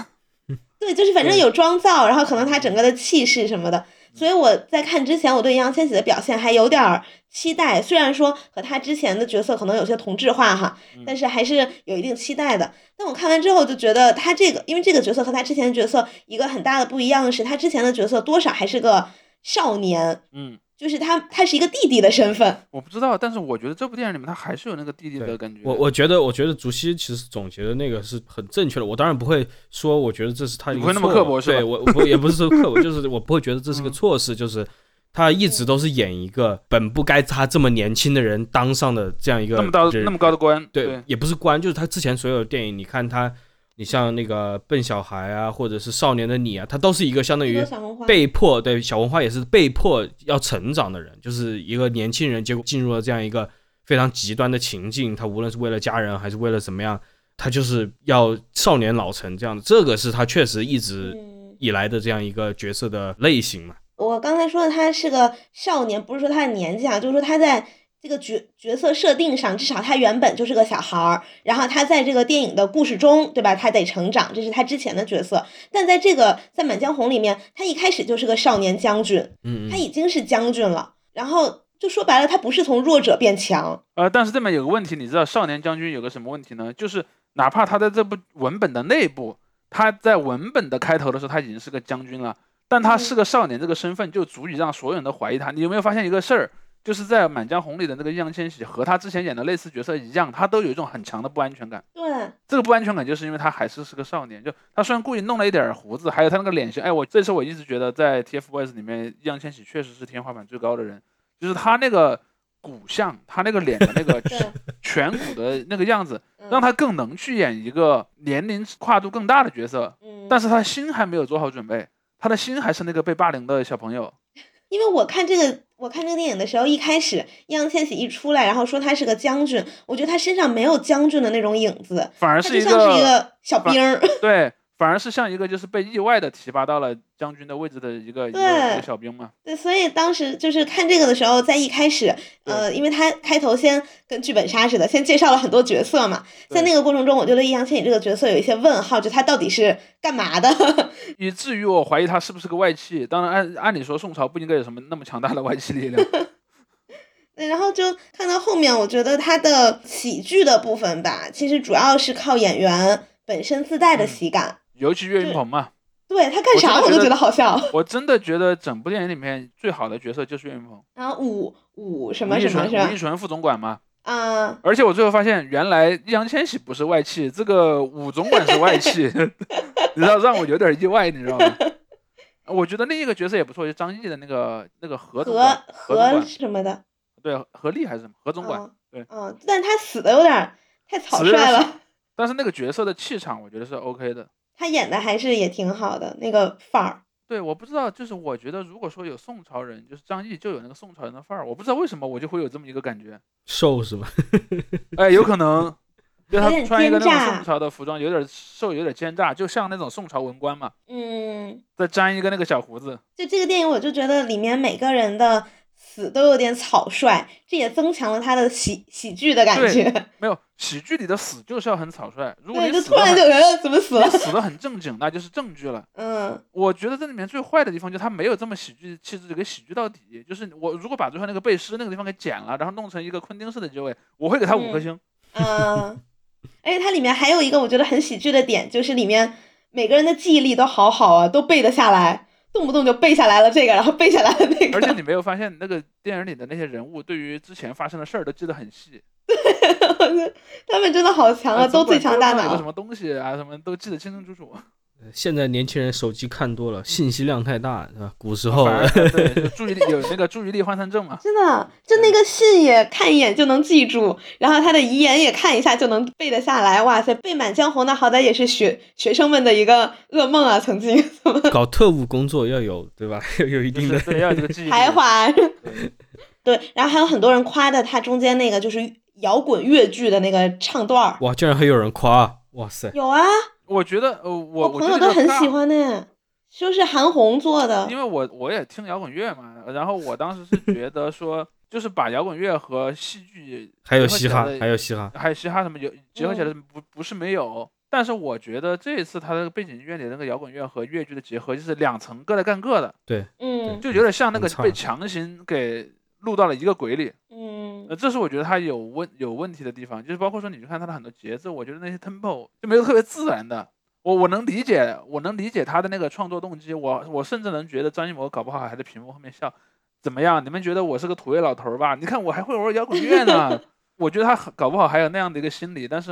对，就是反正有妆造，然后可能他整个的气势什么的，所以我在看之前，我对易烊千玺的表现还有点儿期待。虽然说和他之前的角色可能有些同质化哈，但是还是有一定期待的。但我看完之后就觉得他这个，因为这个角色和他之前的角色一个很大的不一样的是，他之前的角色多少还是个少年，嗯，就是他他是一个弟弟的身份。我不知道，但是我觉得这部电影里面他还是有那个弟弟的感觉。我我觉得，我觉得竹溪其实总结的那个是很正确的。我当然不会说，我觉得这是他一个你不会那么刻薄是吧对我我不也不是说刻薄，就是我不会觉得这是个嗯错事，就是他一直都是演一个本不该他这么年轻的人当上的这样一个那么高人那么高的官，对，也不是官，就是他之前所有的电影，你看他，你像那个笨小孩啊，或者是少年的你啊，他都是一个相当于被迫对小红花也是被迫要成长的人，就是一个年轻人，结果进入了这样一个非常极端的情境，他无论是为了家人还是为了怎么样，他就是要少年老成这样的，这个是他确实一直嗯，以来的这样一个角色的类型嘛。我刚才说的他是个少年，不是说他的年纪啊，就是说他在这个角角色设定上，至少他原本就是个小孩儿，然后他在这个电影的故事中，对吧？他得成长，这是他之前的角色。但在这个在《满江红》里面，他一开始就是个少年将军，嗯嗯，他已经是将军了，然后就说白了，他不是从弱者变强，呃，但是这边有个问题，你知道少年将军有个什么问题呢？就是哪怕他在这部文本的内部，他在文本的开头的时候他已经是个将军了，但他是个少年这个身份就足以让所有人都怀疑他。你有没有发现一个事儿？就是在《满江红》里的那个易烊千玺和他之前演的类似角色一样，他都有一种很强的不安全感。对，这个不安全感就是因为他还是是个少年，就他虽然故意弄了一点胡子，还有他那个脸型，哎，我这次我一直觉得在 TFBOYS 里面，易烊千玺确实是天花板最高的人，就是他那个骨相，他那个脸的那个，颧骨的那个样子，嗯。让他更能去演一个年龄跨度更大的角色，嗯，但是他心还没有做好准备，他的心还是那个被霸凌的小朋友，因为我看这个，我看这个电影的时候，一开始易烊千玺一出来，然后说他是个将军，我觉得他身上没有将军的那种影子，反而他就像是一个小兵儿。对。反而是像一个就是被意外的提拔到了将军的位置的一个一个小兵嘛。对，所以当时就是看这个的时候，在一开始，呃，因为他开头先跟剧本杀似的，先介绍了很多角色嘛，在那个过程中，我就对易烊千玺这个角色有一些问号，就他到底是干嘛的？以至于我怀疑他是不是个外戚。当然，按按理说宋朝不应该有什么那么强大的外戚力量。对，然后就看到后面，我觉得他的喜剧的部分吧，其实主要是靠演员本身自带的喜感。尤其岳云鹏嘛，对他干啥我都觉得好笑。我真的觉得整部电影里面最好的角色就是岳云鹏。然后武武什么什么是吧？吴亦纯副总管嘛。啊。而且我最后发现，原来易烊千玺不是外戚，这个武总管是外戚，你知道让我有点意外，你知道吗？我觉得另一个角色也不错，就张译的那个那个何何何什么的。对，何力还是什么何总管？对。嗯，但他死的有点太草率了。但是那个角色的气场，我觉得是 OK 的。他演的还是也挺好的，那个范儿。对，我不知道，就是我觉得，如果说有宋朝人，就是张译就有那个宋朝人的范儿。我不知道为什么，我就会有这么一个感觉。瘦是吧？哎，有可能，就他穿一个那种宋朝的服装，有点瘦，有点奸诈，就像那种宋朝文官嘛。嗯。再粘一个那个小胡子。就这个电影，我就觉得里面每个人的。死都有点草率，这也增强了他的喜喜剧的感觉。没有喜剧里的死就是要很草率。如果你突然就呃怎么死了？死的很正经，那就是正剧了。嗯，我觉得这里面最坏的地方就是他没有这么喜剧气质，给喜剧到底。就是我如果把最后那个背诗那个地方给剪了，然后弄成一个昆汀式的结尾，我会给他五颗星。嗯，而且它里面还有一个我觉得很喜剧的点，就是里面每个人的记忆力都好好啊，都背得下来。动不动就背下来了这个，然后背下来了那个。而且你没有发现那个电影里的那些人物，对于之前发生的事儿都记得很细。他们真的好强啊，都最强大脑。有个什么东西啊，什么都记得清清楚楚。现在年轻人手机看多了，信息量太大，是吧？古时候 对注意力有那个注意力涣散症嘛？真的，就那个信也看一眼就能记住，然后他的遗言也看一下就能背得下来。哇塞，背满江红那好歹也是学学生们的一个噩梦啊！曾经 搞特务工作要有对吧？要有一定的对，要这个记忆才华。对，然后还有很多人夸的他中间那个就是摇滚乐剧的那个唱段儿。哇，居然还有人夸！哇塞，有啊。我觉得，呃，我朋友都很喜欢呢，就是韩红做的。因为我我也听摇滚乐嘛，然后我当时是 觉得说，就是把摇滚乐和戏剧还有嘻哈，还有嘻哈，还有嘻哈什么有结合起来，不不是没有。但是我觉得这一次他的背景音乐里那个摇滚乐和粤剧的结合，就是两层各的干各的。对，嗯，就有点像那个被强行给录到了一个轨里。嗯，呃，这是我觉得他有问有问题的地方，就是包括说你去看他的很多节奏，我觉得那些 tempo 就没有特别自然的。我我能理解，我能理解他的那个创作动机。我我甚至能觉得张艺谋搞不好还在屏幕后面笑，怎么样？你们觉得我是个土味老头吧？你看我还会玩摇滚乐呢。我觉得他搞不好还有那样的一个心理，但是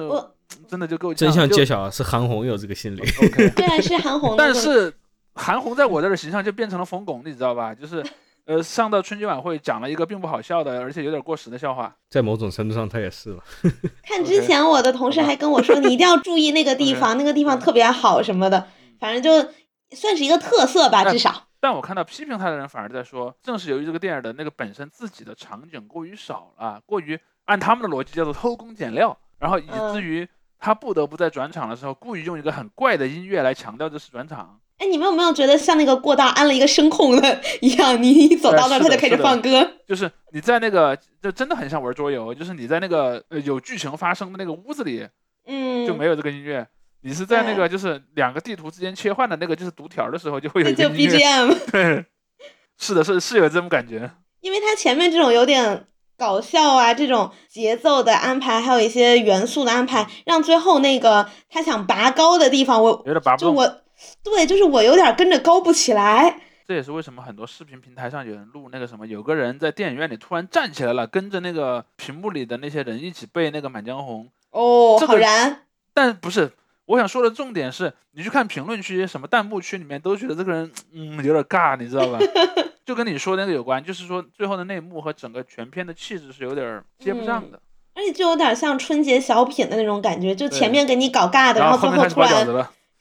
真的就够真相揭晓，是韩红有这个心理。对啊，是韩红。但是韩红在我这儿的形象就变成了冯巩，你知道吧？就是。呃，上到春节晚会讲了一个并不好笑的，而且有点过时的笑话。在某种程度上，他也是了。看之前我的同事还跟我说，你一定要注意那个地方，那个地方特别好什么的。反正就算是一个特色吧，至少。但我看到批评他的人反而在说，正是由于这个电影的那个本身自己的场景过于少了，过于按他们的逻辑叫做偷工减料，然后以至于他不得不在转场的时候故意用一个很怪的音乐来强调这是转场。哎，你们有没有觉得像那个过道安了一个声控的 一样？你一走到那他就开始放歌，就是你在那个就真的很像玩桌游，就是你在那个呃有剧情发生的那个屋子里，嗯，就没有这个音乐。你是在那个就是两个地图之间切换的那个就是读条的时候就会有就 BGM。对，是的，是是有这种感觉。因为他前面这种有点搞笑啊，这种节奏的安排，还有一些元素的安排，让最后那个他想拔高的地方，我有点拔不动。我。对，就是我有点跟着高不起来。这也是为什么很多视频平台上有人录那个什么，有个人在电影院里突然站起来了，跟着那个屏幕里的那些人一起背那个《满江红》。哦，好燃！但不是，我想说的重点是，你去看评论区、什么弹幕区里面，都觉得这个人嗯有点尬，你知道吧？就跟你说那个有关，就是说最后的内幕和整个全片的气质是有点接不上的。而且就有点像春节小品的那种感觉，就前面给你搞尬的，然后最后突然。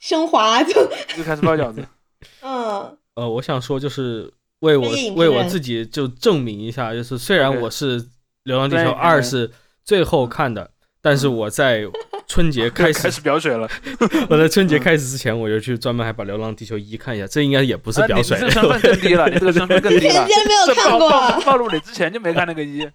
升华就就开始包饺子。嗯，呃，我想说就是为我为我自己就证明一下，就是虽然我是《流浪地球二是最后看的，但是我在春节开始 开始始表水了，我在春节开始之前，我就去专门还把《流浪地球一》看一下，这应该也不是表水。你这身份更低了，你这个身份更低了。田间没有这暴看过，暴暴露你之前就没看那个一，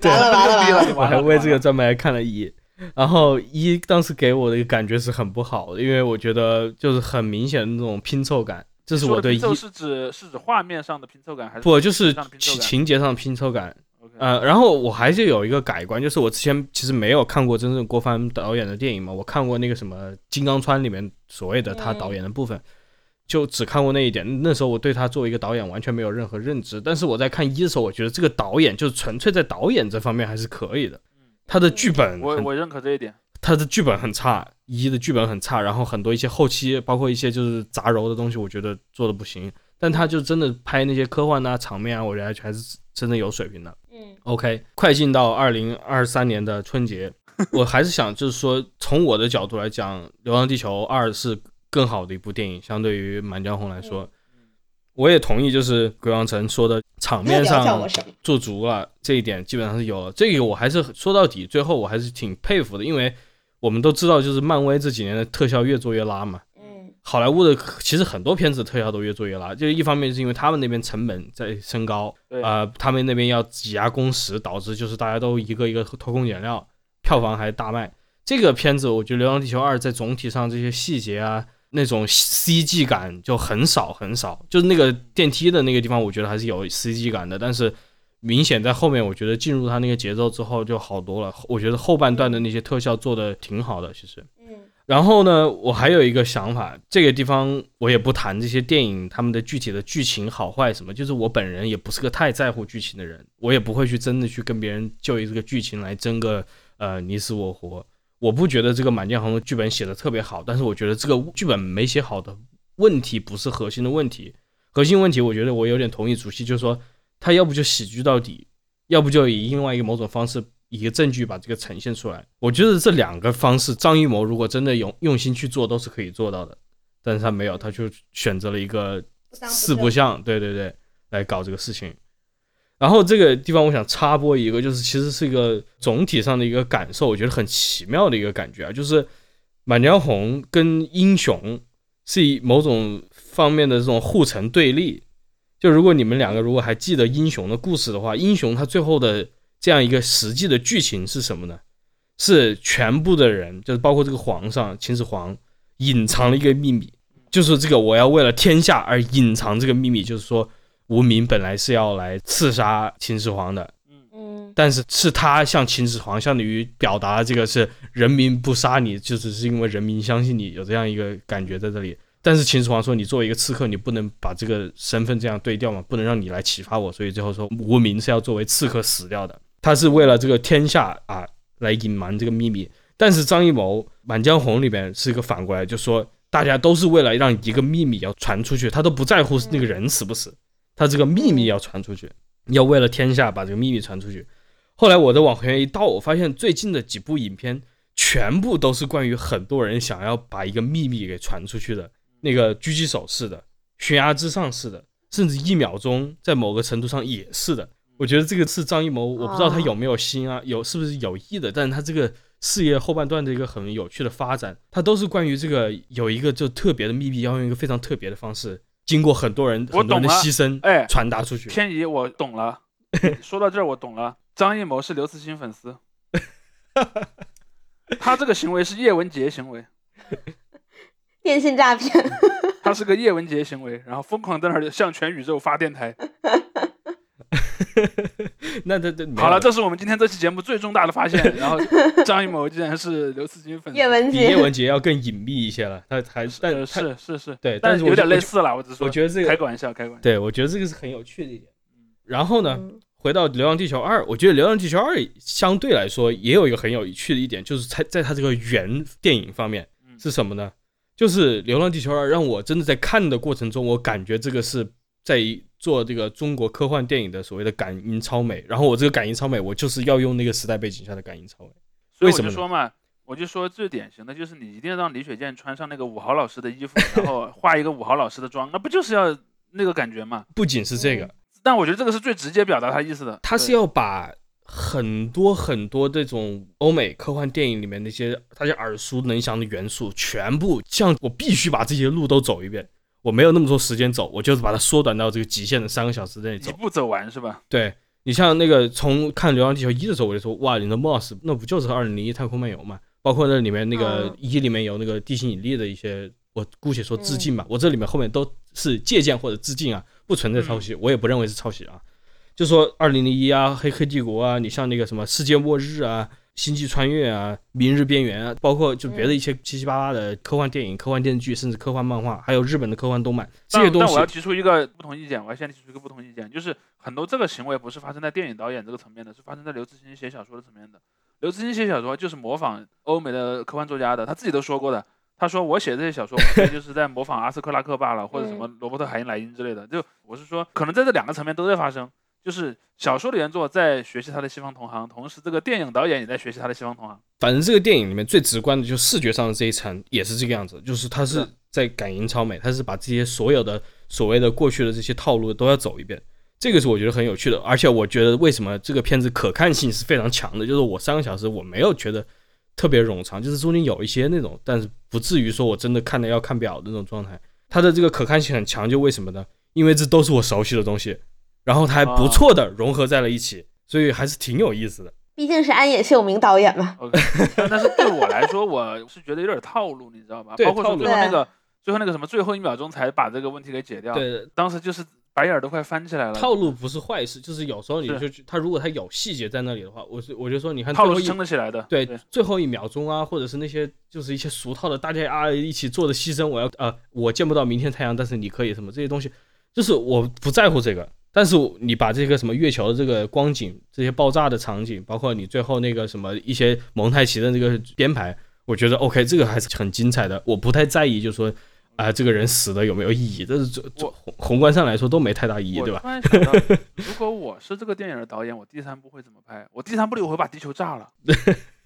对。完了完了更低完了，我。还为这个专门还看了一。然后一当时给我的一个感觉是很不好的，因为我觉得就是很明显的那种拼凑感，这是我对一是指是指画面上的拼凑感，还是不就是情情节上的拼凑感。呃，然后我还是有一个改观，就是我之前其实没有看过真正郭帆导演的电影嘛，我看过那个什么《金刚川》里面所谓的他导演的部分，就只看过那一点。那时候我对他作为一个导演完全没有任何认知，但是我在看一的时候，我觉得这个导演就是纯粹在导演这方面还是可以的。他的剧本我我认可这一点。他的剧本很差，一的剧本很差，然后很多一些后期，包括一些就是杂糅的东西，我觉得做的不行。但他就真的拍那些科幻啊场面啊，我觉得还是真的有水平的。嗯 OK，快进到二零二三年的春节，我还是想就是说，从我的角度来讲，《流浪地球二》是更好的一部电影，相对于《满江红》来说。我也同意，就是鬼王城说的场面上？做足了，这一点基本上是有了。这个我还是说到底，最后我还是挺佩服的，因为我们都知道，就是漫威这几年的特效越做越拉嘛。嗯好莱坞的其实很多片子特效都越做越拉，就是一方面是因为他们那边成本在升高，对呃，他们那边要挤压工时，导致就是大家都一个一个偷工减料，票房还大卖。这个片子我觉得《流浪地球二》在总体上这些细节啊，那种 CG 感就很少很少，就是那个电梯的那个地方，我觉得还是有 CG 感的，但是明显在后面，我觉得进入它那个节奏之后就好多了。我觉得后半段的那些特效做的挺好的，其实。嗯然后呢，我还有一个想法，这个地方我也不谈这些电影他们的具体的剧情好坏什么，就是我本人也不是个太在乎剧情的人，我也不会去真的去跟别人就这个剧情来争个呃你死我活。我不觉得这个《满江红》的剧本写的特别好，但是我觉得这个剧本没写好的问题不是核心的问题，核心问题我觉得我有点同意主席，就是说他要不就喜剧到底，要不就以另外一个某种方式。以一个证据把这个呈现出来，我觉得这两个方式，张艺谋如果真的用用心去做，都是可以做到的。但是他没有，他就选择了一个四不像，对对对，来搞这个事情。然后这个地方我想插播一个，就是其实是一个总体上的一个感受，我觉得很奇妙的一个感觉啊，就是《满江红》跟《英雄》是以某种方面的这种互成对立。就如果你们两个如果还记得《英雄》的故事的话，《英雄》他最后的这样一个实际的剧情是什么呢？是全部的人，就是包括这个皇上秦始皇，隐藏了一个秘密，就是这个我要为了天下而隐藏这个秘密，就是说无名本来是要来刺杀秦始皇的，嗯但是是他向秦始皇相当于表达了这个是人民不杀你，就只是因为人民相信你，有这样一个感觉在这里。但是秦始皇说，你作为一个刺客，你不能把这个身份这样对调嘛，不能让你来启发我，所以最后说无名是要作为刺客死掉的。他是为了这个天下啊来隐瞒这个秘密。但是张艺谋《满江红》里边是一个反过来，就说大家都是为了让一个秘密要传出去，他都不在乎那个人死不死，他这个秘密要传出去，要为了天下把这个秘密传出去。后来我的往回一倒，我发现最近的几部影片全部都是关于很多人想要把一个秘密给传出去的，那个狙击手似的，悬崖之上似的，甚至一秒钟在某个程度上也是的。我觉得这个是张艺谋，我不知道他有没有心啊，有是不是有意的，但是他这个事业后半段的一个很有趣的发展，他都是关于这个有一个就特别的秘密，要用一个非常特别的方式，经过很多人我很多人的牺牲，哎传达出去。天怡，我懂了。说到这儿，我懂了。张艺谋是刘慈欣粉丝，他这个行为是叶文洁行为，电信诈骗，他是个叶文洁行为，然后疯狂在那儿向全宇宙发电台。那这这好了，这是我们今天这期节目最重大的发现。然后张艺谋竟然是刘慈欣粉丝，叶文比叶，文洁要更隐秘一些了，他还但呃他是是是，对，但是有点类似了。我只是说，我觉得这个开个玩笑，开个玩笑。对我觉得这个是很有趣的一点。然后呢，嗯回到《流浪地球二》，我觉得《流浪地球二》相对来说也有一个很有趣的一点，就是在在它这个原电影方面嗯是什么呢？就是《流浪地球二》让我真的在看的过程中，我感觉这个是在做这个中国科幻电影的所谓的感应超美。然后我这个感应超美，我就是要用那个时代背景下的感应超美。所以我就说嘛，我就说最典型的就是你一定要让李雪健穿上那个武豪老师的衣服，然后画一个武豪老师的妆，那不就是要那个感觉吗。不仅是这个，但我觉得这个是最直接表达他意思的。他是要把很多很多这种欧美科幻电影里面那些大家耳熟能详的元素，全部像我必须把这些路都走一遍。我没有那么多时间走，我就是把它缩短到这个极限的三个小时内走，一步走完是吧？对你像那个从看《流浪地球一》的时候，我就说哇，你的 Moss 那不就是二零零一太空漫游嘛？包括那里面那个一里面有那个地心引力的一些，我姑且说致敬吧。我这里面后面都是借鉴或者致敬啊，不存在抄袭，我也不认为是抄袭啊。就说二零零一啊，黑客帝国啊，你像那个什么世界末日啊。星际穿越啊，明日边缘啊，包括就别的一些七七八八的科幻电影、科幻电视剧，甚至科幻漫画，还有日本的科幻动漫这些东西。但我要提出一个不同意见，我要先提出一个不同意见，就是很多这个行为不是发生在电影导演这个层面的，是发生在刘慈欣写小说的层面的。刘慈欣写小说就是模仿欧美的科幻作家的，他自己都说过的。他说我写这些小说，就是在模仿阿斯克拉克罢了，或者什么罗伯特海因莱因之类的。就我是说，可能在这两个层面都在发生。就是小说的原作在学习他的西方同行，同时这个电影导演也在学习他的西方同行。反正这个电影里面最直观的，就是视觉上的这一层也是这个样子，就是他是在赶英超美，他是把这些所有的所谓的过去的这些套路都要走一遍。这个是我觉得很有趣的，而且我觉得为什么这个片子可看性是非常强的，就是我三个小时我没有觉得特别冗长，就是中间有一些那种，但是不至于说我真的看的要看表的那种状态。它的这个可看性很强，就为什么呢？因为这都是我熟悉的东西。然后他还不错的融合在了一起，所以还是挺有意思的。毕竟是安野秀明导演嘛。但是对我来说，我是觉得有点套路，你知道吧？包括说最后那个最后那个什么，最后一秒钟才把这个问题给解掉。对，当时就是白眼都快翻起来了。套路不是坏事，就是有时候你就他如果他有细节在那里的话，我是我就说你看套路是撑得起来的。对，最后一秒钟啊，或者是那些就是一些俗套的，大家啊一起做的牺牲，我要呃我见不到明天太阳，但是你可以什么这些东西，就是我不在乎这个。但是你把这个什么月球的这个光景，这些爆炸的场景，包括你最后那个什么一些蒙太奇的这个编排，我觉得 OK，这个还是很精彩的。我不太在意，就是说啊，这个人死的有没有意义，这是这宏宏观上来说都没太大意义，对吧？如果我是这个电影的导演，我第三部会怎么拍？我第三部里我会把地球炸了，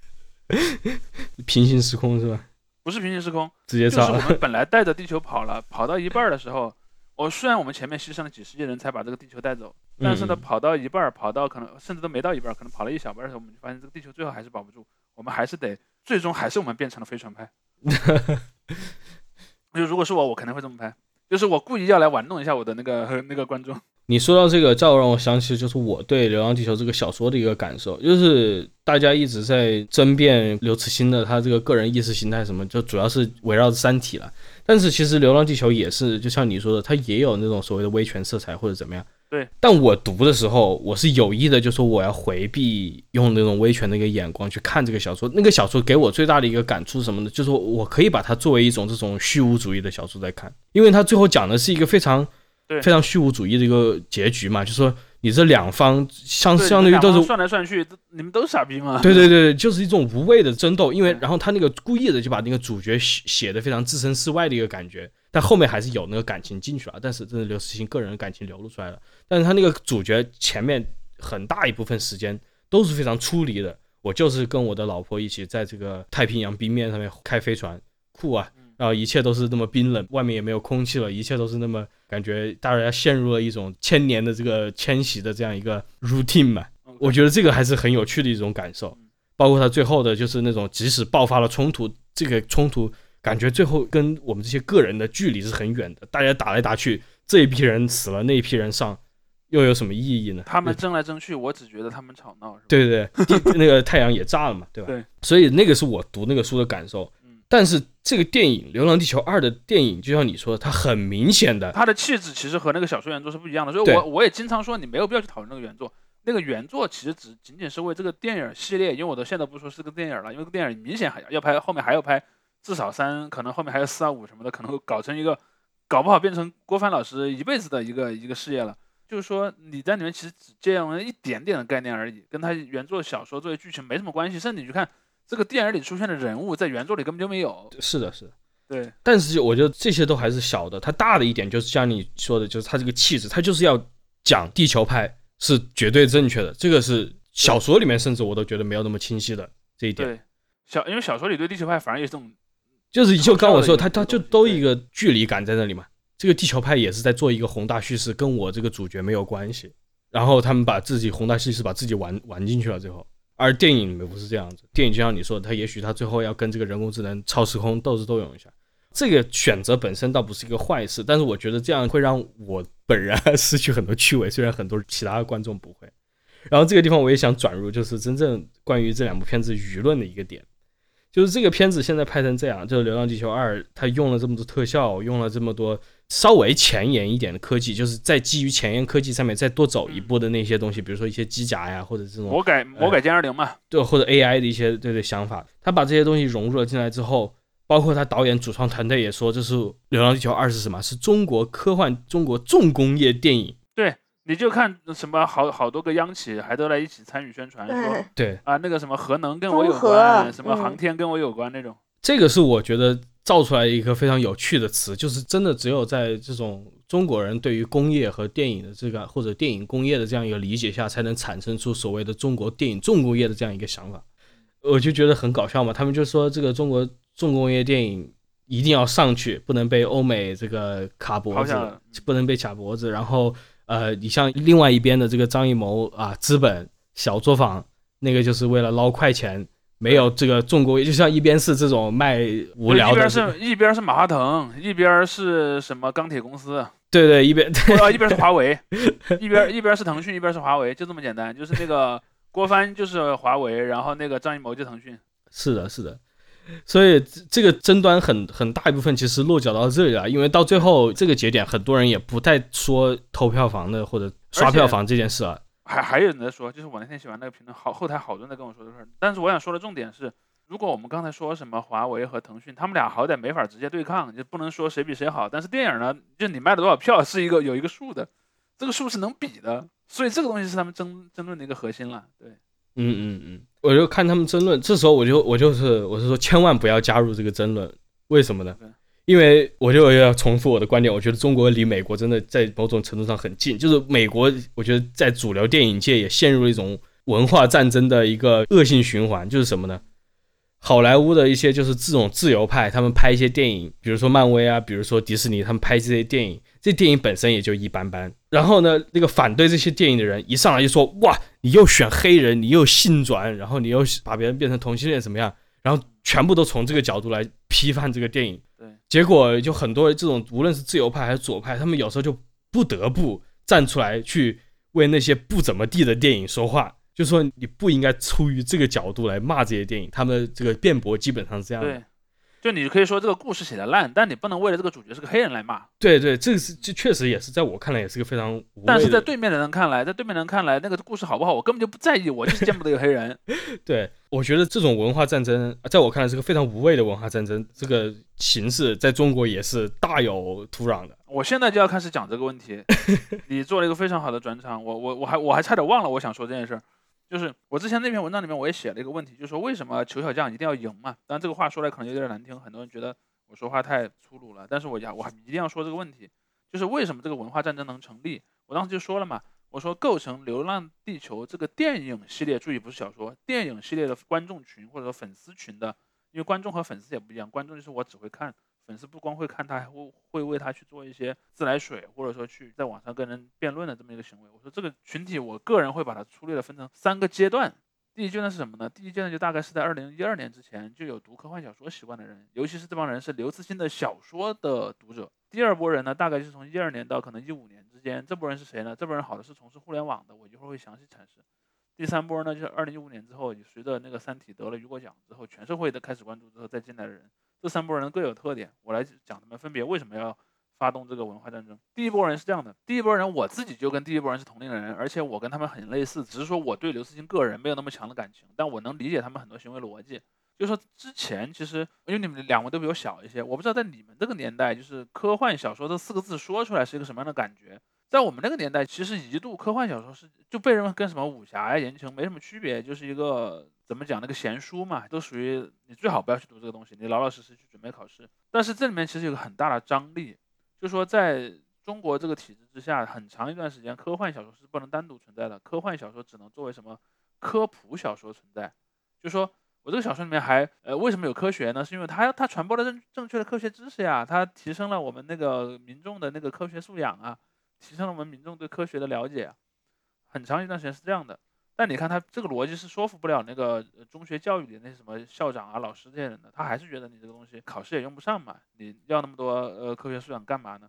平行时空是吧？不是平行时空，直接炸了。就是我们本来带着地球跑了，跑到一半的时候。我虽然我们前面牺牲了几十亿人才把这个地球带走，但是呢，跑到一半儿，跑到可能甚至都没到一半儿，可能跑了一小半的时候，我们就发现这个地球最后还是保不住，我们还是得最终还是我们变成了飞船派。就如果是我，我肯定会这么拍，就是我故意要来玩弄一下我的那个 那个观众。你说到这个，再让我想起就是我对《流浪地球》这个小说的一个感受，就是大家一直在争辩刘慈欣的他这个个人意识形态什么，就主要是围绕着《三体》了。但是其实《流浪地球》也是，就像你说的，它也有那种所谓的威权色彩或者怎么样。对。但我读的时候，我是有意的，就说我要回避用那种威权的一个眼光去看这个小说。那个小说给我最大的一个感触是什么呢？就是我可以把它作为一种这种虚无主义的小说在看，因为它最后讲的是一个非常。非常虚无主义的一个结局嘛，就是说你这两方相相当于都是算来算去，你们都是傻逼嘛？对对对，就是一种无谓的争斗。因为然后他那个故意的就把那个主角写写的非常置身事外的一个感觉，但后面还是有那个感情进去了。但是真的刘慈欣个人的感情流露出来了。但是他那个主角前面很大一部分时间都是非常出离的。我就是跟我的老婆一起在这个太平洋冰面上面开飞船，酷啊！然后一切都是那么冰冷，外面也没有空气了，一切都是那么感觉大家陷入了一种千年的这个迁徙的这样一个 routine 嘛。我觉得这个还是很有趣的一种感受。包括他最后的就是那种即使爆发了冲突，这个冲突感觉最后跟我们这些个人的距离是很远的，大家打来打去，这一批人死了，那一批人上，又有什么意义呢？他们争来争去，我只觉得他们吵闹。对对对，那个太阳也炸了嘛，对吧？对。所以那个是我读那个书的感受。但是这个电影《流浪地球二》的电影，就像你说的，它很明显的，它的气质其实和那个小说原作是不一样的。所以我我也经常说，你没有必要去讨论那个原作。那个原作其实只仅仅是为这个电影系列，因为我都现在不说是个电影了，因为这个电影明显还要拍，后面还要拍至少三，可能后面还有四啊五什么的，可能会搞成一个，搞不好变成郭帆老师一辈子的一个一个事业了。就是说你在里面其实只借用了一点点的概念而已，跟他原作小说作为剧情没什么关系，甚至你去看。这个电影里出现的人物，在原作里根本就没有。是的，是的，对。但是我觉得这些都还是小的，它大的一点就是像你说的，就是它这个气质，它就是要讲地球派是绝对正确的。这个是小说里面甚至我都觉得没有那么清晰的这一点。对，小因为小说里对地球派反而也是这种，就是就刚我说，他他就都一个距离感在那里嘛。这个地球派也是在做一个宏大叙事，跟我这个主角没有关系。然后他们把自己宏大叙事把自己玩玩进去了，最后。而电影里面不是这样子，电影就像你说的，他也许他最后要跟这个人工智能超时空斗智斗勇一下。这个选择本身倒不是一个坏事，但是我觉得这样会让我本人 失去很多趣味，虽然很多其他的观众不会。然后这个地方我也想转入，就是真正关于这两部片子舆论的一个点，就是这个片子现在拍成这样，就是《流浪地球二》，它用了这么多特效，用了这么多稍微前沿一点的科技，就是在基于前沿科技上面再多走一步的那些东西，比如说一些机甲呀，或者这种魔改魔改歼二零嘛，对，或者 AI 的一些对对想法，他把这些东西融入了进来之后。包括他导演主创团队也说，这是《流浪地球二》是什么？是中国科幻、中国重工业电影。对，你就看什么好好多个央企还都来一起参与宣传，说对啊，那个什么核能跟我有关，什么航天跟我有关那种。这个是我觉得造出来一个非常有趣的词，就是真的只有在这种中国人对于工业和电影的这个或者电影工业的这样一个理解下，才能产生出所谓的中国电影重工业的这样一个想法。我就觉得很搞笑嘛，他们就说这个中国。重工业电影一定要上去，不能被欧美这个卡脖子，不能被卡脖子。然后，呃，你像另外一边的这个张艺谋啊，资本小作坊，那个就是为了捞快钱，没有这个重工业，就像一边是这种卖无聊的，一边是一边是马化腾，一边是什么钢铁公司，对对，一边啊一边是华为，一边一边是腾讯，一边是华为，就这么简单。就是那个郭帆就是华为，然后那个张艺谋就腾讯。是的，是的。所以这个争端很很大一部分其实落脚到这里了，因为到最后这个节点，很多人也不再说偷票房的或者刷票房这件事了。还还有人在说，就是我那天写完那个评论，好后台好多人在跟我说这事儿。但是我想说的重点是，如果我们刚才说什么华为和腾讯，他们俩好歹没法直接对抗，就不能说谁比谁好。但是电影呢，就你卖了多少票是一个有一个数的，这个数是能比的，所以这个东西是他们争争论的一个核心了。对，嗯嗯嗯。我就看他们争论，这时候我就我就是我是说，千万不要加入这个争论，为什么呢？因为我就要重复我的观点，我觉得中国离美国真的在某种程度上很近，就是美国，我觉得在主流电影界也陷入了一种文化战争的一个恶性循环，就是什么呢？好莱坞的一些就是这种自由派，他们拍一些电影，比如说漫威啊，比如说迪士尼，他们拍这些电影，这电影本身也就一般般。然后呢，那个反对这些电影的人一上来就说：“哇，你又选黑人，你又性转，然后你又把别人变成同性恋，怎么样？”然后全部都从这个角度来批判这个电影。对，结果就很多这种无论是自由派还是左派，他们有时候就不得不站出来去为那些不怎么地的电影说话。就说你不应该出于这个角度来骂这些电影，他们这个辩驳基本上是这样的。对，就你可以说这个故事写的烂，但你不能为了这个主角是个黑人来骂。对对，这是这确实也是在我看来也是个非常。但是在对面的人看来，在对面人看来，那个故事好不好，我根本就不在意，我就是见不得有黑人。对，我觉得这种文化战争，在我看来是个非常无谓的文化战争。这个形式在中国也是大有土壤的。我现在就要开始讲这个问题。你做了一个非常好的转场，我我我还我还差点忘了我想说这件事儿。就是我之前那篇文章里面我也写了一个问题，就是说为什么球小将一定要赢嘛？当然这个话说来可能有点难听，很多人觉得我说话太粗鲁了，但是我要我一定要说这个问题，就是为什么这个文化战争能成立？我当时就说了嘛，我说构成《流浪地球》这个电影系列，注意不是小说，电影系列的观众群或者说粉丝群的，因为观众和粉丝也不一样，观众就是我只会看。粉丝不光会看他，还会会为他去做一些自来水，或者说去在网上跟人辩论的这么一个行为。我说这个群体，我个人会把它粗略的分成三个阶段。第一阶段是什么呢？第一阶段就大概是在二零一二年之前就有读科幻小说习惯的人，尤其是这帮人是刘慈欣的小说的读者。第二波人呢，大概就是从一二年到可能一五年之间，这波人是谁呢？这波人好的是从事互联网的，我一会儿会详细阐释。第三波呢，就是二零一五年之后，随着那个《三体》得了雨果奖之后，全社会的开始关注之后再进来的人。这三波人各有特点，我来讲他们分别为什么要发动这个文化战争。第一波人是这样的，第一波人我自己就跟第一波人是同龄人，而且我跟他们很类似，只是说我对刘慈欣个人没有那么强的感情，但我能理解他们很多行为逻辑。就说之前其实因为你们两位都比我小一些，我不知道在你们这个年代，就是科幻小说这四个字说出来是一个什么样的感觉。在我们那个年代，其实一度科幻小说是就被认为跟什么武侠呀、言情没什么区别，就是一个怎么讲那个闲书嘛，都属于你最好不要去读这个东西，你老老实实去准备考试。但是这里面其实有个很大的张力，就是说在中国这个体制之下，很长一段时间科幻小说是不能单独存在的，科幻小说只能作为什么科普小说存在。就说我这个小说里面还呃为什么有科学呢？是因为它它传播了正正确的科学知识呀，它提升了我们那个民众的那个科学素养啊，提升了我们民众对科学的了解。很长一段时间是这样的。但你看他这个逻辑是说服不了那个中学教育里那些什么校长啊、老师这些人的，他还是觉得你这个东西考试也用不上嘛，你要那么多呃科学素养干嘛呢？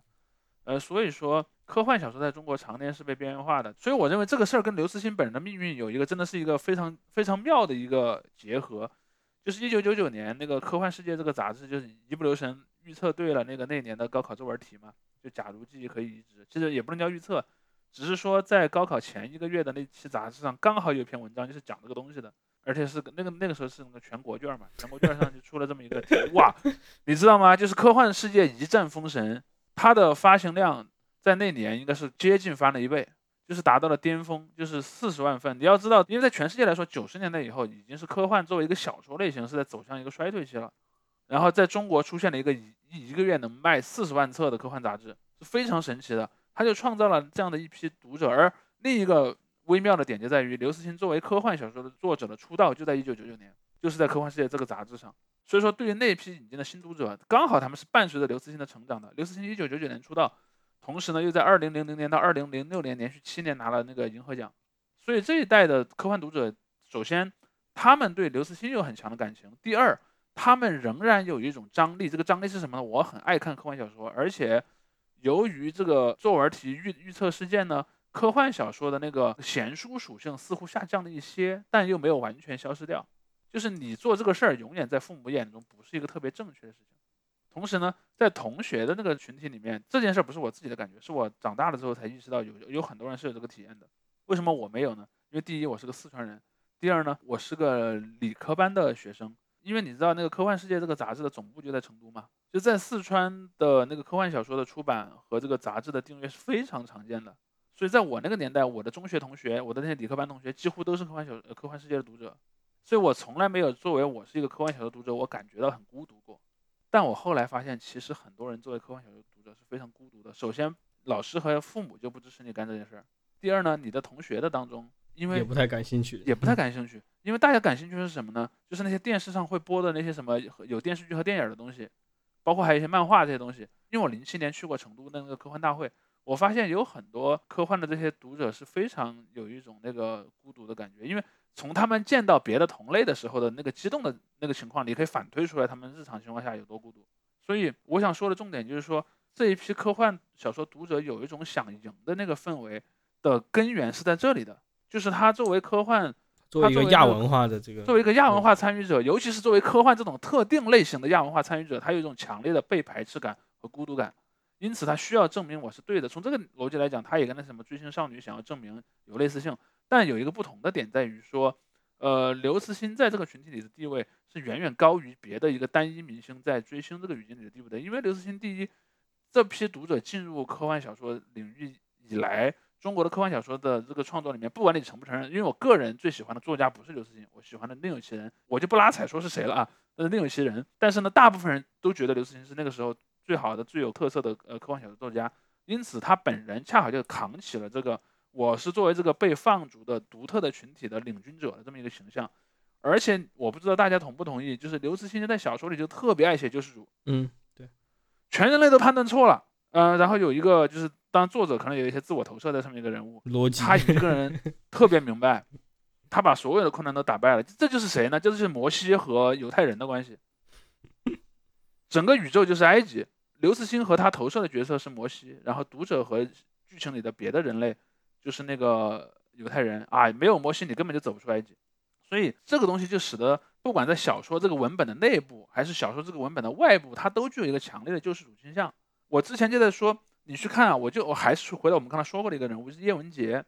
呃，所以说科幻小说在中国常年是被边缘化的，所以我认为这个事儿跟刘慈欣本人的命运有一个真的是一个非常非常妙的一个结合，就是一九九九年那个《科幻世界》这个杂志就是一不留神预测对了那个那年的高考作文题嘛，就假如记忆可以移植，其实也不能叫预测，只是说在高考前一个月的那期杂志上刚好有一篇文章就是讲这个东西的，而且是那个那个时候是那个全国卷嘛，全国卷上就出了这么一个题，哇，你知道吗？就是《科幻世界》一战封神。它的发行量在那年应该是接近翻了一倍，就是达到了巅峰，就是四十万份。你要知道，因为在全世界来说，九十年代以后已经是科幻作为一个小说类型是在走向一个衰退期了。然后在中国出现了一个一一个月能卖四十万册的科幻杂志，是非常神奇的。他就创造了这样的一批读者。而另一个微妙的点就在于，刘慈欣作为科幻小说的作者的出道就在一九九九年，就是在《科幻世界》这个杂志上。所以说，对于那批引进的新读者，刚好他们是伴随着刘慈欣的成长的。刘慈欣一九九九年出道，同时呢，又在二零零零年到二零零六年连续七年拿了那个银河奖。所以这一代的科幻读者，首先他们对刘慈欣有很强的感情；第二，他们仍然有一种张力。这个张力是什么呢？我很爱看科幻小说，而且由于这个作文题预预测事件呢，科幻小说的那个闲书属性似乎下降了一些，但又没有完全消失掉。就是你做这个事儿，永远在父母眼中不是一个特别正确的事情。同时呢，在同学的那个群体里面，这件事儿不是我自己的感觉，是我长大了之后才意识到有有很多人是有这个体验的。为什么我没有呢？因为第一，我是个四川人；第二呢，我是个理科班的学生。因为你知道那个《科幻世界》这个杂志的总部就在成都嘛，就在四川的那个科幻小说的出版和这个杂志的订阅是非常常见的。所以在我那个年代，我的中学同学，我的那些理科班同学，几乎都是科幻小《科幻世界》的读者。所以我从来没有作为我是一个科幻小说读者，我感觉到很孤独过。但我后来发现，其实很多人作为科幻小说读者是非常孤独的。首先，老师和父母就不支持你干这件事儿；第二呢，你的同学的当中，因为也不太感兴趣，也不太感兴趣，因为大家感兴趣是什么呢？就是那些电视上会播的那些什么有电视剧和电影的东西，包括还有一些漫画这些东西。因为我零七年去过成都的那个科幻大会，我发现有很多科幻的这些读者是非常有一种那个孤独的感觉，因为。从他们见到别的同类的时候的那个激动的那个情况，你可以反推出来他们日常情况下有多孤独。所以我想说的重点就是说，这一批科幻小说读者有一种想赢的那个氛围的根源是在这里的，就是他作为科幻，作为一个亚文化的这个，作为一个亚文化参与者，尤其是作为科幻这种特定类型的亚文化参与者，他有一种强烈的被排斥感和孤独感，因此他需要证明我是对的。从这个逻辑来讲，他也跟那什么追星少女想要证明有类似性。但有一个不同的点在于说，呃，刘慈欣在这个群体里的地位是远远高于别的一个单一明星在追星这个语境里的地位的。因为刘慈欣第一，这批读者进入科幻小说领域以来，中国的科幻小说的这个创作里面，不管你承不承认，因为我个人最喜欢的作家不是刘慈欣，我喜欢的另有其人，我就不拉踩说是谁了啊，那是另有其人。但是呢，大部分人都觉得刘慈欣是那个时候最好的、最有特色的呃科幻小说作家，因此他本人恰好就扛起了这个。我是作为这个被放逐的独特的群体的领军者的这么一个形象，而且我不知道大家同不同意，就是刘慈欣在小说里就特别爱写救世主，嗯，对，全人类都判断错了，嗯，然后有一个就是当作者可能有一些自我投射在上面一个人物，逻辑，他一个人 特别明白，他把所有的困难都打败了，这就是谁呢？这就是摩西和犹太人的关系，整个宇宙就是埃及，刘慈欣和他投射的角色是摩西，然后读者和剧情里的别的人类。就是那个犹太人啊，没有摩西你根本就走不出埃及，所以这个东西就使得不管在小说这个文本的内部，还是小说这个文本的外部，它都具有一个强烈的救世主倾向。我之前就在说，你去看啊，我就我还是回到我们刚才说过的一个人物，是叶文洁。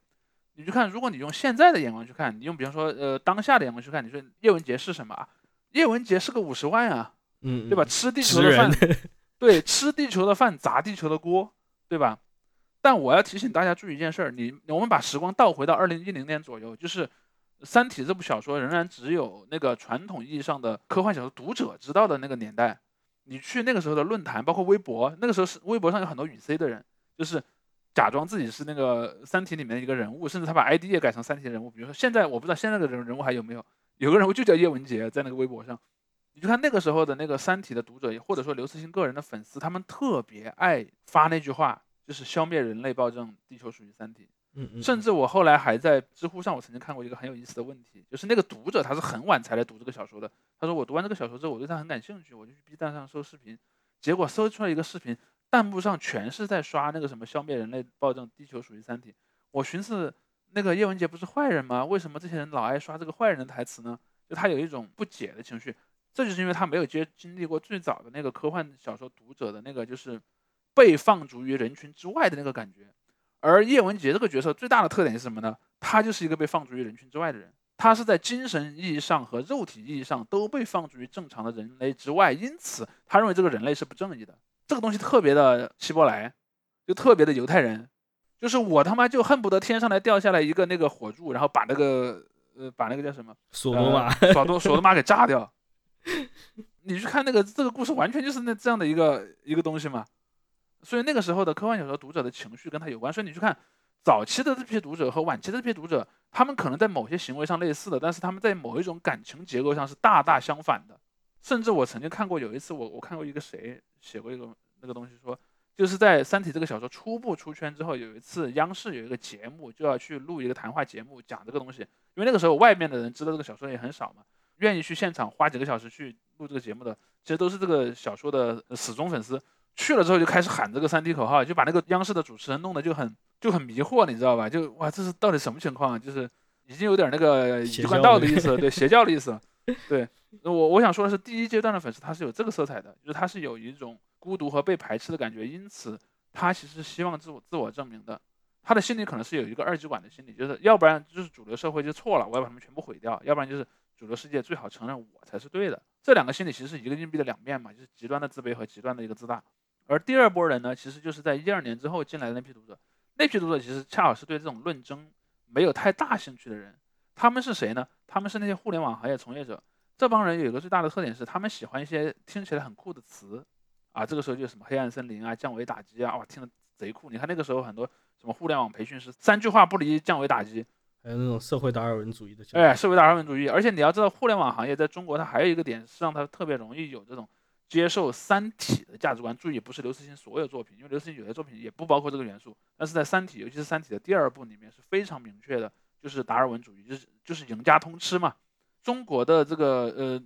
你去看，如果你用现在的眼光去看，你用比方说呃当下的眼光去看，你说叶文洁是什么？叶文洁是个五十万啊，嗯，对吧？吃地球的饭，对，吃地球的饭砸地球的锅，对吧？但我要提醒大家注意一件事儿，你我们把时光倒回到二零一零年左右，就是《三体》这部小说仍然只有那个传统意义上的科幻小说读者知道的那个年代。你去那个时候的论坛，包括微博，那个时候是微博上有很多语 C 的人，就是假装自己是那个《三体》里面的一个人物，甚至他把 ID 也改成《三体》的人物。比如说现在我不知道现在的人人物还有没有，有个人物就叫叶文洁，在那个微博上，你就看那个时候的那个《三体》的读者，或者说刘慈欣个人的粉丝，他们特别爱发那句话，就是消灭人类暴政，地球属于三体。嗯嗯，甚至我后来还在知乎上，我曾经看过一个很有意思的问题，就是那个读者他是很晚才来读这个小说的。他说我读完这个小说之后，我对他很感兴趣，我就去 B 站上搜视频，结果搜出来一个视频，弹幕上全是在刷那个什么消灭人类暴政，地球属于三体。我寻思，那个叶文洁不是坏人吗？为什么这些人老爱刷这个坏人的台词呢？就他有一种不解的情绪，这就是因为他没有接经历过最早的那个科幻小说读者的那个就是被放逐于人群之外的那个感觉。而叶文洁这个角色最大的特点是什么呢？他就是一个被放逐于人群之外的人，他是在精神意义上和肉体意义上都被放逐于正常的人类之外，因此他认为这个人类是不正义的。这个东西特别的希伯来，就特别的犹太人，就是我他妈就恨不得天上来掉下来一个那个火柱，然后把那个呃把那个叫什么索多玛，索多索多玛给炸掉。你去看那个这个故事，完全就是那这样的一个一个东西嘛。所以那个时候的科幻小说读者的情绪跟他有关，所以你去看早期的这批读者和晚期的这批读者，他们可能在某些行为上类似的，但是他们在某一种感情结构上是大大相反的。甚至我曾经看过有一次，我我看过一个谁写过一个那个东西，说就是在《三体》这个小说初步出圈之后，有一次央视有一个节目就要去录一个谈话节目讲这个东西，因为那个时候外面的人知道这个小说也很少嘛，愿意去现场花几个小时去录这个节目的，其实都是这个小说的死忠粉丝。去了之后就开始喊这个三 D 口号，就把那个央视的主持人弄得就很就很迷惑，你知道吧？就哇，这是到底什么情况？啊就是已经有点那个一贯道的意思，对邪教的意思。对，我我想说的是，第一阶段的粉丝他是有这个色彩的，就是他是有一种孤独和被排斥的感觉，因此他其实希望自我自我证明的。他的心里可能是有一个二极管的心理，就是要不然就是主流社会就错了，我要把他们全部毁掉；要不然就是主流世界最好承认我才是对的。这两个心理其实是一个硬币的两面嘛，就是极端的自卑和极端的一个自大。而第二波人呢，其实就是在一二年之后进来的那批读者，那批读者其实恰好是对这种论争没有太大兴趣的人。他们是谁呢？他们是那些互联网行业从业者。这帮人有一个最大的特点是，他们喜欢一些听起来很酷的词啊。这个时候就什么黑暗森林啊、降维打击啊，哇，听着贼酷。你看那个时候很多什么互联网培训师，三句话不离降维打击，还有那种社会达尔文主义的。哎，社会达尔文主义。而且你要知道，互联网行业在中国它还有一个点是让它特别容易有这种。接受《三体》的价值观，注意不是刘慈欣所有作品，因为刘慈欣有些作品也不包括这个元素。但是在《三体》，尤其是《三体》的第二部里面是非常明确的，就是达尔文主义，就是就是赢家通吃嘛。中国的这个呃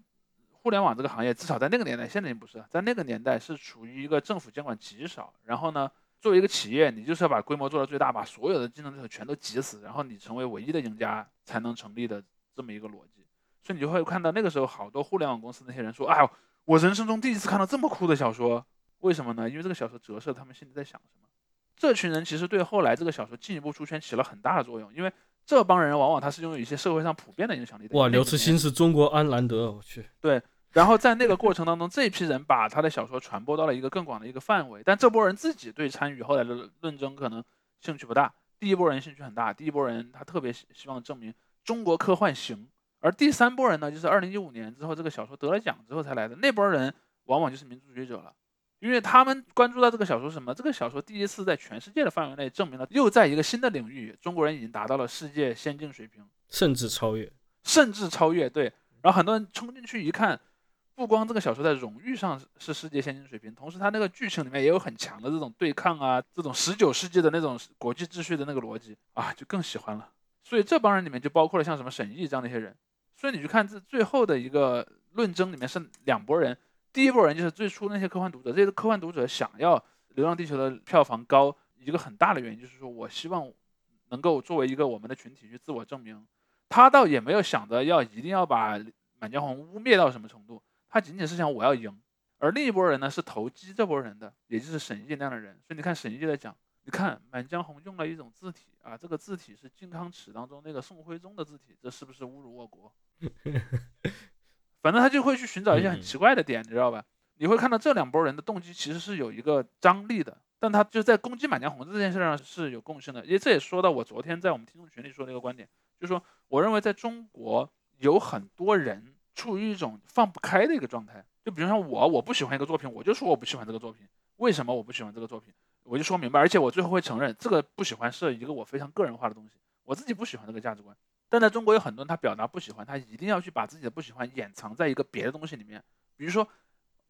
互联网这个行业，至少在那个年代，现在已经不是，在那个年代是处于一个政府监管极少，然后呢，作为一个企业，你就是要把规模做到最大，把所有的竞争对手全都挤死，然后你成为唯一的赢家才能成立的这么一个逻辑。所以你就会看到那个时候好多互联网公司那些人说，哎呦。我人生中第一次看到这么酷的小说，为什么呢？因为这个小说折射他们心里在想什么。这群人其实对后来这个小说进一步出圈起了很大的作用，因为这帮人往往他是拥有一些社会上普遍的影响力的。哇，刘慈欣是中国安兰德，我去。对，然后在那个过程当中，这批人把他的小说传播到了一个更广的一个范围，但这波人自己对参与后来的论争可能兴趣不大。第一波人兴趣很大，第一波人他特别希希望证明中国科幻行。而第三波人呢，就是二零一五年之后这个小说得了奖之后才来的那波人，往往就是民族主义者了，因为他们关注到这个小说什么？这个小说第一次在全世界的范围内证明了，又在一个新的领域，中国人已经达到了世界先进水平，甚至超越，甚至超越。对，然后很多人冲进去一看，不光这个小说在荣誉上是世界先进水平，同时它那个剧情里面也有很强的这种对抗啊，这种十九世纪的那种国际秩序的那个逻辑啊，就更喜欢了。所以这帮人里面就包括了像什么沈毅这样的一些人。所以你去看这最后的一个论争里面是两拨人，第一波人就是最初那些科幻读者，这些科幻读者想要《流浪地球》的票房高，一个很大的原因就是说我希望能够作为一个我们的群体去自我证明。他倒也没有想着要一定要把《满江红》污蔑到什么程度，他仅仅是想我要赢。而另一波人呢是投机这波人的，也就是沈毅那样的人。所以你看沈毅在讲。你看《满江红》用了一种字体啊，这个字体是靖康耻当中那个宋徽宗的字体，这是不是侮辱我国？反正他就会去寻找一些很奇怪的点，你知道吧？你会看到这两拨人的动机其实是有一个张力的，但他就在攻击《满江红》这件事上是有共性的，因为这也说到我昨天在我们听众群里说的一个观点，就是说我认为在中国有很多人处于一种放不开的一个状态，就比如像我，我不喜欢一个作品，我就说我不喜欢这个作品，为什么我不喜欢这个作品？我就说明白，而且我最后会承认，这个不喜欢是一个我非常个人化的东西，我自己不喜欢这个价值观。但在中国有很多人他表达不喜欢，他一定要去把自己的不喜欢掩藏在一个别的东西里面，比如说。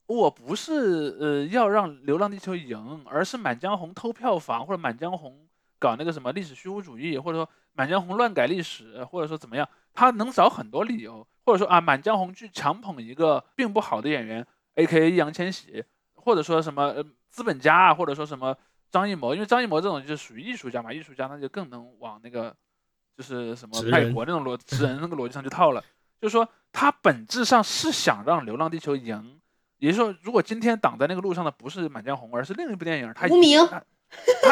我不是呃要让《流浪地球》赢，而是《满江红》偷票房，或者《满江红》搞那个什么历史虚无主义，或者说《满江红》乱改历史，或者说怎么样，他能找很多理由，或者说啊，《满江红》去强捧一个并不好的演员，A.K. 易烊千玺，或者说什么呃资本家啊，或者说什么张艺谋，因为张艺谋这种就是属于艺术家嘛，艺术家那就更能往那个就是什么泰国那种逻职人那个逻辑上去套了，就是说他本质上是想让《流浪地球》赢。也就是说，如果今天挡在那个路上的不是《满江红》，而是另一部电影，他无名，他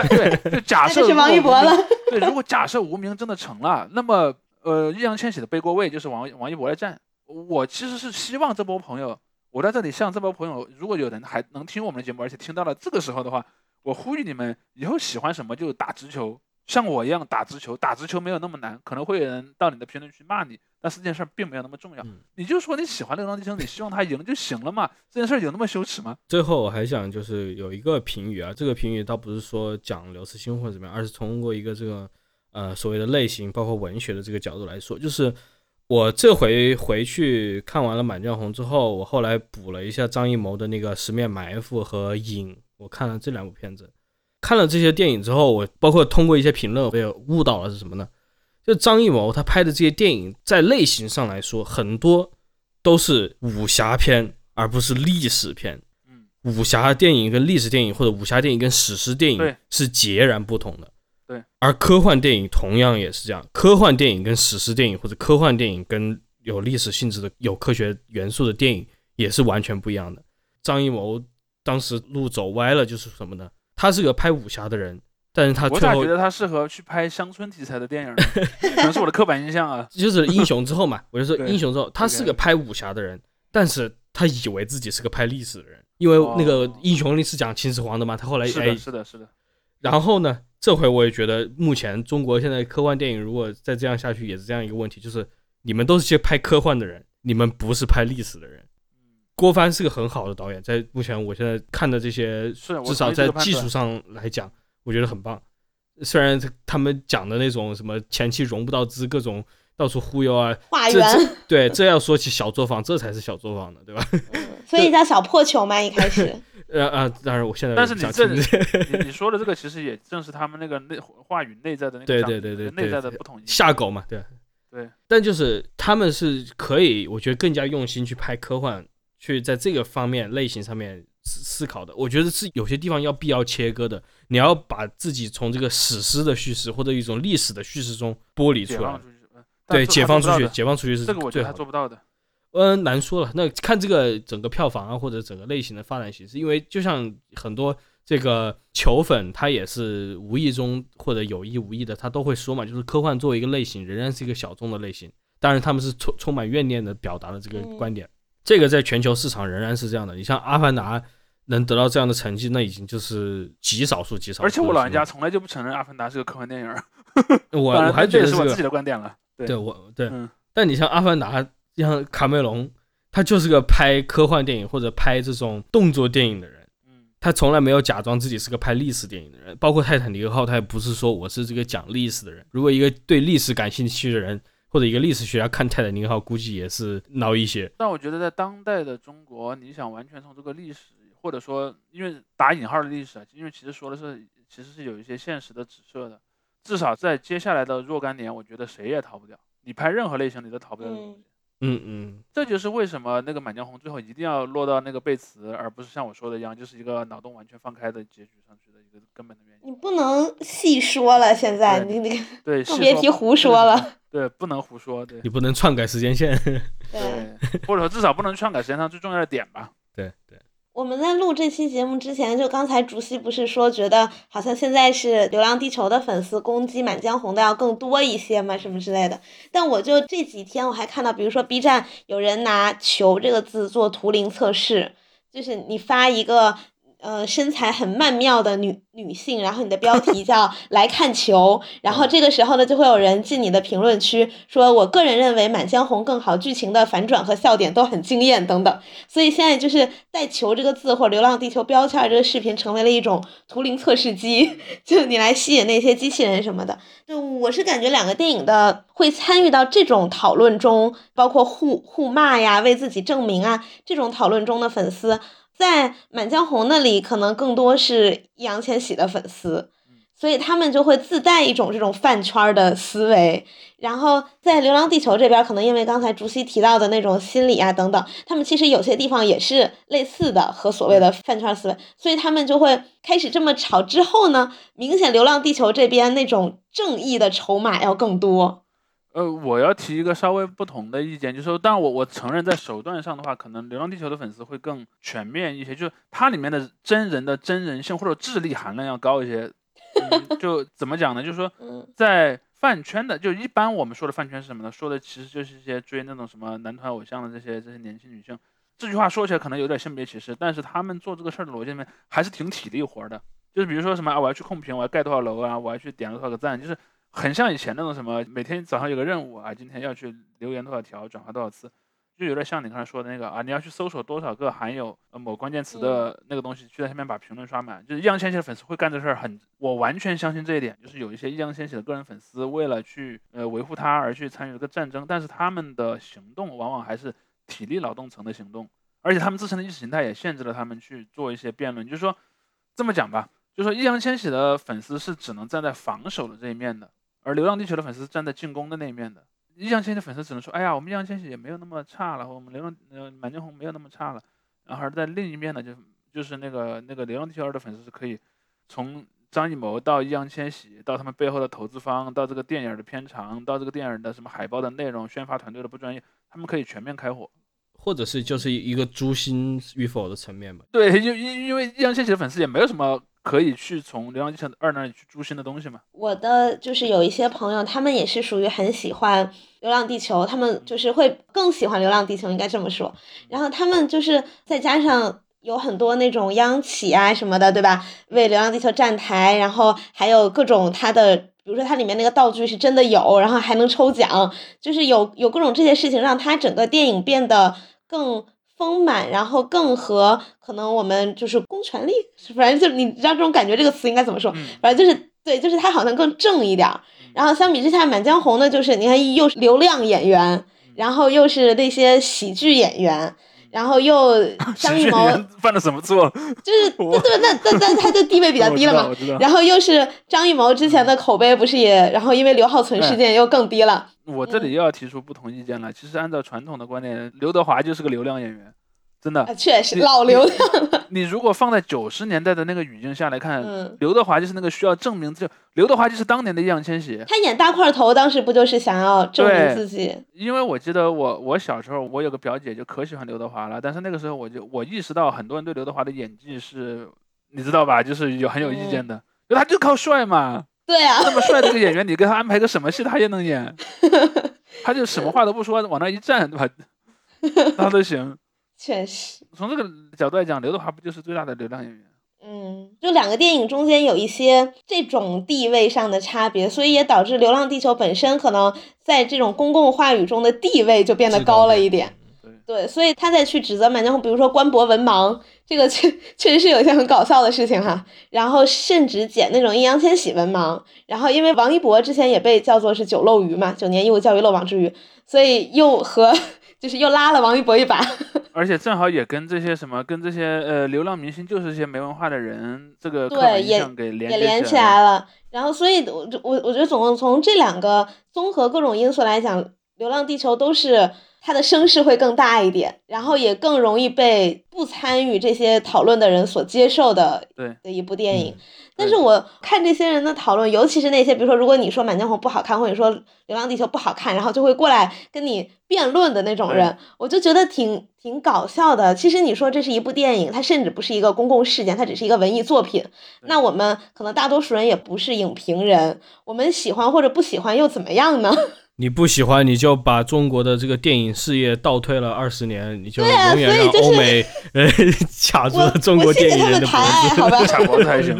对，就假 设是王一博了。对，如果假设无名真的成了，那么呃，易烊千玺的背锅位就是王王一博来占。我其实是希望这波朋友，我在这里向这波朋友，如果有人还能听我们的节目，而且听到了这个时候的话，我呼吁你们以后喜欢什么就打直球。像我一样打直球，打直球没有那么难，可能会有人到你的评论区骂你，但是这件事并没有那么重要。你就说你喜欢流浪地球，你希望他赢就行了嘛？这件事有那么羞耻吗？最后我还想就是有一个评语啊，这个评语倒不是说讲刘慈欣或者怎么样，而是通过一个这个呃所谓的类型，包括文学的这个角度来说，就是我这回回去看完了《满江红》之后，我后来补了一下张艺谋的那个《十面埋伏》和《影》，我看了这两部片子。看了这些电影之后，我包括通过一些评论，我也悟到了是什么呢？就张艺谋他拍的这些电影，在类型上来说，很多都是武侠片，而不是历史片。嗯，武侠电影跟历史电影，或者武侠电影跟史诗电影是截然不同的。对，而科幻电影同样也是这样，科幻电影跟史诗电影，或者科幻电影跟有历史性质的、有科学元素的电影也是完全不一样的。张艺谋当时路走歪了，就是什么呢？他是个拍武侠的人，但是他我咋觉得他适合去拍乡村题材的电影？可能是我的刻板印象啊。就是英雄之后嘛，我就说英雄之后，他是个拍武侠的人，但是他以为自己是个拍历史的人，因为那个英雄里是讲秦始皇的嘛，他后来哎是的是的。然后呢，这回我也觉得，目前中国现在科幻电影如果再这样下去，也是这样一个问题，就是你们都是些拍科幻的人，你们不是拍历史的人。郭帆是个很好的导演，在目前我现在看的这些，至少在技术上来讲，我觉得很棒。虽然他们讲的那种什么前期融不到资，各种到处忽悠啊，画圆，对，这要说起小作坊，这才是小作坊呢，对吧？所以叫小破球嘛，一开始。呃呃，当然我现在，但是你这你你说的这个，其实也正是他们那个内话语内在的那个对对对对内在的不同。下狗嘛，对对。但就是他们是可以，我觉得更加用心去拍科幻。去在这个方面类型上面思思考的，我觉得是有些地方要必要切割的。你要把自己从这个史诗的叙事或者一种历史的叙事中剥离出来，对，解放出去，解放出去是这个我觉得他做不到的。嗯，难说了。那看这个整个票房啊，或者整个类型的发展形势，因为就像很多这个球粉，他也是无意中或者有意无意的，他都会说嘛，就是科幻作为一个类型，仍然是一个小众的类型。当然，他们是充充满怨念的表达了这个观点。这个在全球市场仍然是这样的。你像《阿凡达》能得到这样的成绩，那已经就是极少数、极少数。而且我老人家从来就不承认《阿凡达》是个科幻电影。我我还觉得是我自己的观点了。对，我对。但你像《阿凡达》，像卡梅隆，他就是个拍科幻电影或者拍这种动作电影的人。他从来没有假装自己是个拍历史电影的人。包括《泰坦尼克号》，他也不是说我是这个讲历史的人。如果一个对历史感兴趣的人，或者一个历史学家看泰坦尼克号，估计也是孬一些。但我觉得在当代的中国，你想完全从这个历史，或者说因为打引号的历史啊，因为其实说的是其实是有一些现实的指涉的。至少在接下来的若干年，我觉得谁也逃不掉。你拍任何类型，你都逃不掉东西。嗯嗯嗯。这就是为什么那个《满江红》最后一定要落到那个背词，而不是像我说的一样，就是一个脑洞完全放开的结局上去的一个根本的原因。你不能细说了，现在你你对，更别提胡说了。对，不能胡说。对，你不能篡改时间线。对，或者说至少不能篡改时间上最重要的点吧。对对。我们在录这期节目之前，就刚才竹溪不是说觉得好像现在是《流浪地球》的粉丝攻击《满江红》的要更多一些嘛，什么之类的。但我就这几天我还看到，比如说 B 站有人拿“球”这个字做图灵测试，就是你发一个呃身材很曼妙的女女性，然后你的标题叫来看球，然后这个时候呢就会有人进你的评论区说，我个人认为《满江红》更好，剧情的反转和笑点都很惊艳等等。所以现在就是带“球”这个字或“流浪地球”标签这个视频成为了一种图灵测试机，就你来吸引那些机器人什么的。就我是感觉两个电影的会参与到这种讨论中，包括互互骂呀、为自己证明啊这种讨论中的粉丝。在《满江红》那里，可能更多是易烊千玺的粉丝，所以他们就会自带一种这种饭圈的思维。然后在《流浪地球》这边，可能因为刚才竹溪提到的那种心理啊等等，他们其实有些地方也是类似的和所谓的饭圈思维，所以他们就会开始这么吵。之后呢，明显《流浪地球》这边那种正义的筹码要更多。呃，我要提一个稍微不同的意见，就是说，但我我承认在手段上的话，可能《流浪地球》的粉丝会更全面一些，就是它里面的真人的真人性或者智力含量要高一些。就怎么讲呢？就是说，在饭圈的，就一般我们说的饭圈是什么呢？说的其实就是一些追那种什么男团偶像的这些这些年轻女性。这句话说起来可能有点性别歧视，但是他们做这个事儿的逻辑里面还是挺体力活的。就是比如说什么啊，我要去控评，我要盖多少楼啊，我要去点多少个赞，就是。很像以前那种什么，每天早上有个任务啊，今天要去留言多少条，转发多少次，就有点像你刚才说的那个啊，你要去搜索多少个含有某关键词的那个东西，去在下面把评论刷满。就是易烊千玺的粉丝会干这事儿，很，我完全相信这一点。就是有一些易烊千玺的个人粉丝为了去呃维护他而去参与这个战争，但是他们的行动往往还是体力劳动层的行动，而且他们自身的意识形态也限制了他们去做一些辩论。就是说，这么讲吧，就是说易烊千玺的粉丝是只能站在防守的这一面的。而《流浪地球》的粉丝站在进攻的那一面的，易烊千玺的粉丝只能说：“哎呀，我们易烊千玺也没有那么差了，我们流浪呃满江红没有那么差了。”然后而在另一面呢，就就是那个那个《流浪地球二》的粉丝是可以从张艺谋到易烊千玺，到他们背后的投资方，到这个电影的片长，到这个电影的什么海报的内容、宣发团队的不专业，他们可以全面开火，或者是就是一个诛心与否的层面吧。对，因因因为易烊千玺的粉丝也没有什么。可以去从《流浪地球二》那里去诛心的东西吗？我的就是有一些朋友，他们也是属于很喜欢《流浪地球》，他们就是会更喜欢《流浪地球》，应该这么说。然后他们就是再加上有很多那种央企啊什么的，对吧？为《流浪地球》站台，然后还有各种它的，比如说它里面那个道具是真的有，然后还能抽奖，就是有有各种这些事情，让它整个电影变得更。丰满，然后更和可能我们就是公权力，反正就你知道这种感觉，这个词应该怎么说？反正就是对，就是他好像更正一点。然后相比之下，《满江红》呢，就是你看又是流量演员，然后又是那些喜剧演员，然后又张艺谋犯了什么错？就是对对，那那那他的地位比较低了嘛。然后又是张艺谋之前的口碑不是也，然后因为刘浩存事件又更低了。我这里又要提出不同意见了。其实按照传统的观念，刘德华就是个流量演员，真的。确实老流量了。你如果放在九十年代的那个语境下来看，刘德华就是那个需要证明，就刘德华就是当年的易烊千玺。他演大块头，当时不就是想要证明自己？因为我记得我我小时候，我有个表姐就可喜欢刘德华了，但是那个时候我就我意识到很多人对刘德华的演技是，你知道吧？就是有很有意见的，就他就靠帅嘛。对啊，这么帅的一个演员，你给他安排个什么戏，他也能演。他就什么话都不说，往那一站，对吧？那都行。确实，从这个角度来讲，刘德华不就是最大的流量演员？嗯，就两个电影中间有一些这种地位上的差别，所以也导致《流浪地球》本身可能在这种公共话语中的地位就变得高了一点。对，所以他在去指责《满江红》，比如说官博文盲，这个确确实是有一些很搞笑的事情哈。然后甚至剪那种易烊千玺文盲，然后因为王一博之前也被叫做是九漏鱼嘛，九年义务教育漏网之鱼，所以又和就是又拉了王一博一把。而且正好也跟这些什么，跟这些呃流浪明星，就是一些没文化的人，这个对也给也连起来了。然后所以，我我我觉得总共从这两个综合各种因素来讲，《流浪地球》都是。它的声势会更大一点，然后也更容易被不参与这些讨论的人所接受的的一部电影。但是我看这些人的讨论，尤其是那些比如说，如果你说《满江红》不好看，或者说《流浪地球》不好看，然后就会过来跟你辩论的那种人，我就觉得挺挺搞笑的。其实你说这是一部电影，它甚至不是一个公共事件，它只是一个文艺作品。那我们可能大多数人也不是影评人，我们喜欢或者不喜欢又怎么样呢？你不喜欢，你就把中国的这个电影事业倒退了二十年，你就永远让欧美呃 卡住了中国电影人的脖子。好吧，卡脖子还行。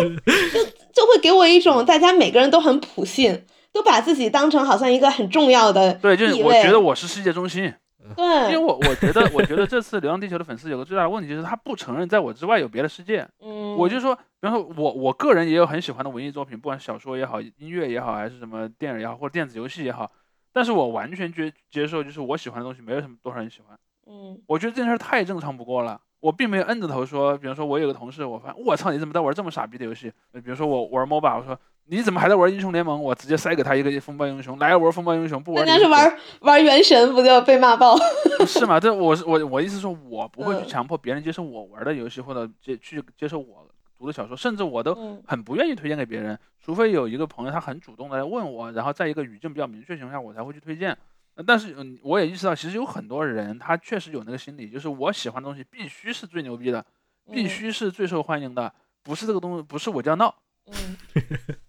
就会给我一种大家每个人都很普信，都把自己当成好像一个很重要的对，就是我觉得我是世界中心，对因为，我我觉得 我觉得这次《流浪地球》的粉丝有个最大的问题就是他不承认在我之外有别的世界。嗯，我就说，比方说我我个人也有很喜欢的文艺作品，不管小说也好，音乐也好，还是什么电影也好，或者电子游戏也好，但是我完全接接受，就是我喜欢的东西没有什么多少人喜欢。嗯我觉得这件事太正常不过了。我并没有摁着头说，比方说，我有个同事，我发现我操，你怎么在玩这么傻逼的游戏？呃比如说我玩 MOBA，我说你怎么还在玩英雄联盟？我直接塞给他一个风暴英雄，来玩风暴英雄，不玩你就人家是玩玩原神，不就被骂爆？不是吗？这我是我我意思说，我不会去嗯强迫别人接受我玩的游戏，或者接去接受我读的小说，甚至我都嗯很不愿意推荐给别人，除非有一个朋友他很主动的来问我，然后在一个语境比较明确的情况下，我才会去推荐。呃但是嗯，我也意识到，其实有很多人他确实有那个心理，就是我喜欢的东西必须是最牛逼的，必嗯须是最受欢迎的，不是这个东西，不是我就要闹。嗯，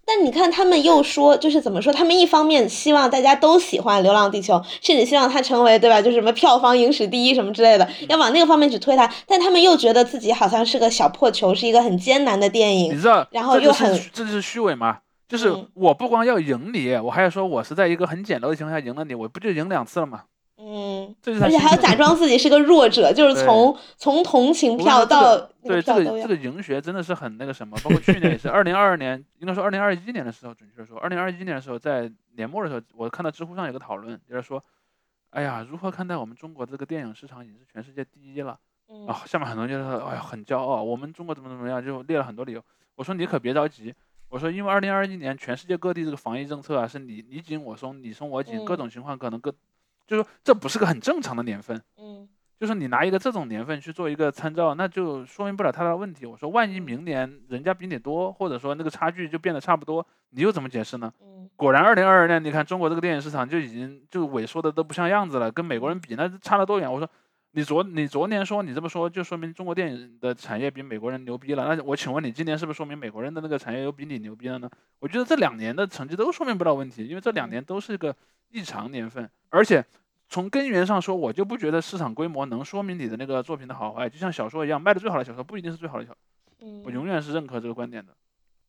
但你看，他们又说，就是怎么说？他们一方面希望大家都喜欢《流浪地球》，甚至希望它成为，对吧？就是什么票房影史第一什么之类的，要往那个方面去推它。但他们又觉得自己好像是个小破球，是一个很艰难的电影。你知道，然后又很这就是虚伪吗？就是嗯我不光要赢你，我还要说我是在一个很简陋的情况下赢了你，我不就赢两次了吗？嗯，这是他而且还要假装自己是个弱者，就是从从同情票到对这个这个赢学真的是很那个什么，包括去年也是，二零二二年应该说二零二一年的时候，准确的说，二零二一年的时候，在年末的时候，我看到知乎上有个讨论，就是说，哎呀，如何看待我们中国这个电影市场已经是全世界第一了嗯啊？下面很多人就说，哎呀，很骄傲，我们中国怎么怎么样，就列了很多理由。我说你可别着急，我说因为二零二一年全世界各地这个防疫政策啊，是你你紧我松，你松我紧，各嗯种情况可能各，就是说这不是个很正常的年份。嗯就是你拿一个这种年份去做一个参照，那就说明不了太大的问题。我说，万一明年人家比你多，或者说那个差距就变得差不多，你又怎么解释呢？嗯果然，二零二二年，你看中国这个电影市场就已经就萎缩的都不像样子了，跟美国人比，那差了多远？我说，你昨你昨年说你这么说，就说明中国电影的产业比美国人牛逼了。那我请问你，今年是不是说明美国人的那个产业又比你牛逼了呢？我觉得这两年的成绩都说明不了问题，因为这两年都是个异常年份，而且。从根源上说，我就不觉得市场规模能说明你的那个作品的好坏。就像小说一样，卖的最好的小说不一定是最好的小说。嗯，我永远是认可这个观点的。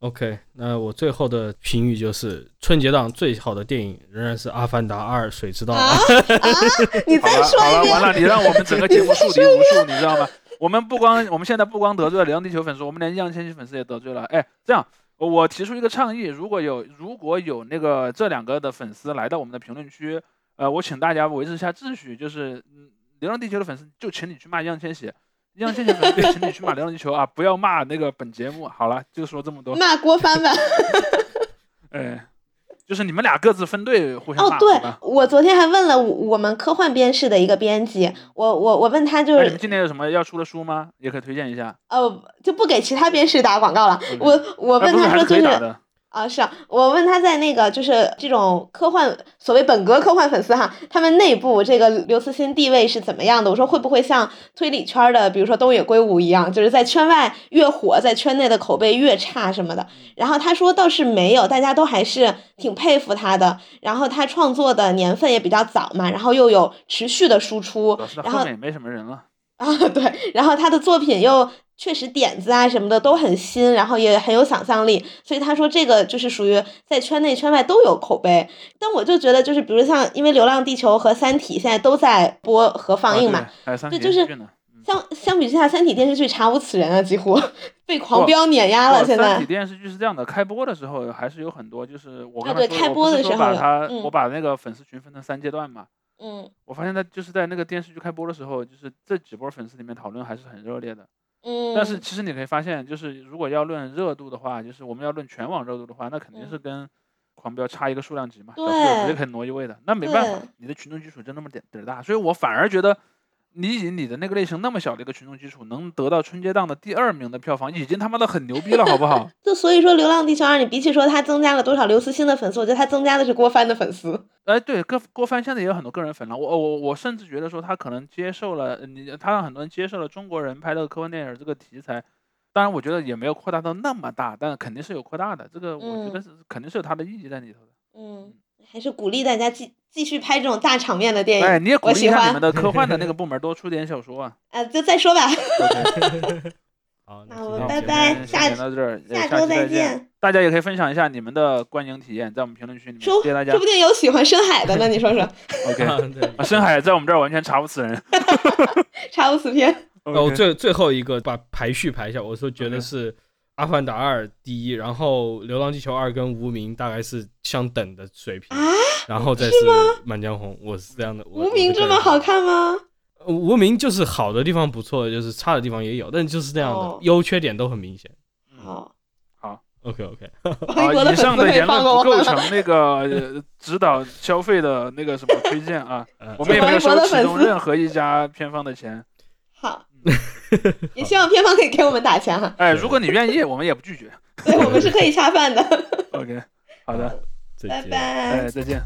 OK，那我最后的评语就是，春节档最好的电影仍然是《阿凡达二：水之道》啊 啊！你再好了好了，完。了，你让我们整个节目树敌无数，你知道吗？我们不光我们现在不光得罪了《流浪地球》粉丝，我们连易烊千玺粉丝也得罪了。哎，这样我提出一个倡议，如果有如果有那个这两个的粉丝来到我们的评论区，呃，我请大家维持一下秩序，就是嗯，《流浪地球》的粉丝就请你去骂易烊千玺。易烊千玺粉丝就请你去骂《流浪地球》啊，不要骂那个本节目。好了，就说这么多。骂郭帆吧。哎，就是你们俩各自分队互相骂，，哦对？我昨天还问了我我们科幻编室的一个编辑，我我我问他就是那你们今年有什么要出的书吗？也可以推荐一下。哦就不给其他编室打广告了。我我问他说就是。啊，是啊，我问他在那个就是这种科幻所谓本格科幻粉丝哈，他们内部这个刘慈欣地位是怎么样的？我说会不会像推理圈的，比如说东野圭吾一样，就是在圈外越火，在圈内的口碑越差什么的？然后他说倒是没有，大家都还是挺佩服他的。然后他创作的年份也比较早嘛，然后又有持续的输出然后也没什么人了。啊，对，然后他的作品又确实点子啊什么的都很新，然后也很有想象力，所以他说这个就是属于在圈内圈外都有口碑。但我就觉得就是比如像因为《流浪地球》和《三体》现在都在播和放映嘛，啊、对还有三对就是相相比之下，《三体》电视剧查无此人啊，几乎被狂飙碾压了。现在三体电视剧是这样的，开播的时候还是有很多，就是我刚才说，啊对开播的时候有把它，嗯我把那个粉丝群分成三阶段嘛。嗯我发现在就是在那个电视剧开播的时候，就是这几波粉丝里面讨论还是很热烈的。嗯，但是其实你可以发现，就是如果要论热度的话，就是我们要论全网热度的话，那肯定是跟狂飙差一个数量级嘛，小对四直接可以挪一位的。那没办法对，你的群众基础就那么点点儿大，所以我反而觉得。你以你的那个类型那么小的一个群众基础，能得到春节档的第二名的票房，已经他妈的很牛逼了，好不好？就所以说，《流浪地球二》你比起说它增加了多少刘慈欣的粉丝，我觉得它增加的是郭帆的粉丝。哎，对，郭郭帆现在也有很多个人粉了。我我我甚至觉得说他可能接受了呃你，他让很多人接受了中国人拍的科幻电影这个题材。当然，我觉得也没有扩大到那么大，但肯定是有扩大的。这个我觉得是、肯定是有它的意义在里头的。嗯，还是鼓励大家继继续拍这种大场面的电影。哎，你也鼓我喜欢励一下你们的科幻的那个 部门多出点小说啊。啊，就再说吧。好，那我们拜拜下先到这儿，呃下周再见。大家也可以分享一下你们的观影体验，在我们评论区里面，说谢谢大家说不。定有喜欢深海的呢，你说说？OK，深海在我们这儿完全查不死人。查无此片。哦最最后一个把排序排一下，我说觉得是《阿凡达二》第一，然后《流浪地球二》跟《无名》大概是相等的水平，啊，然后再是《满江红》，我是这样的。无名这么好？看吗？无名就是好的地方不错，就是差的地方也有，但就是这样的哦，优缺点都很明显。好，好 OK OK，好，的粉丝可以以上的言论不构成那个呃指导消费的那个什么推荐啊，呃我们也没有收其中任何一家片方的钱。好，也希望片方可以给我们打钱哈，哎，如果你愿意，我们也不拒绝。对我们是可以恰饭的。OK，好的，再见。拜拜哎，。再见。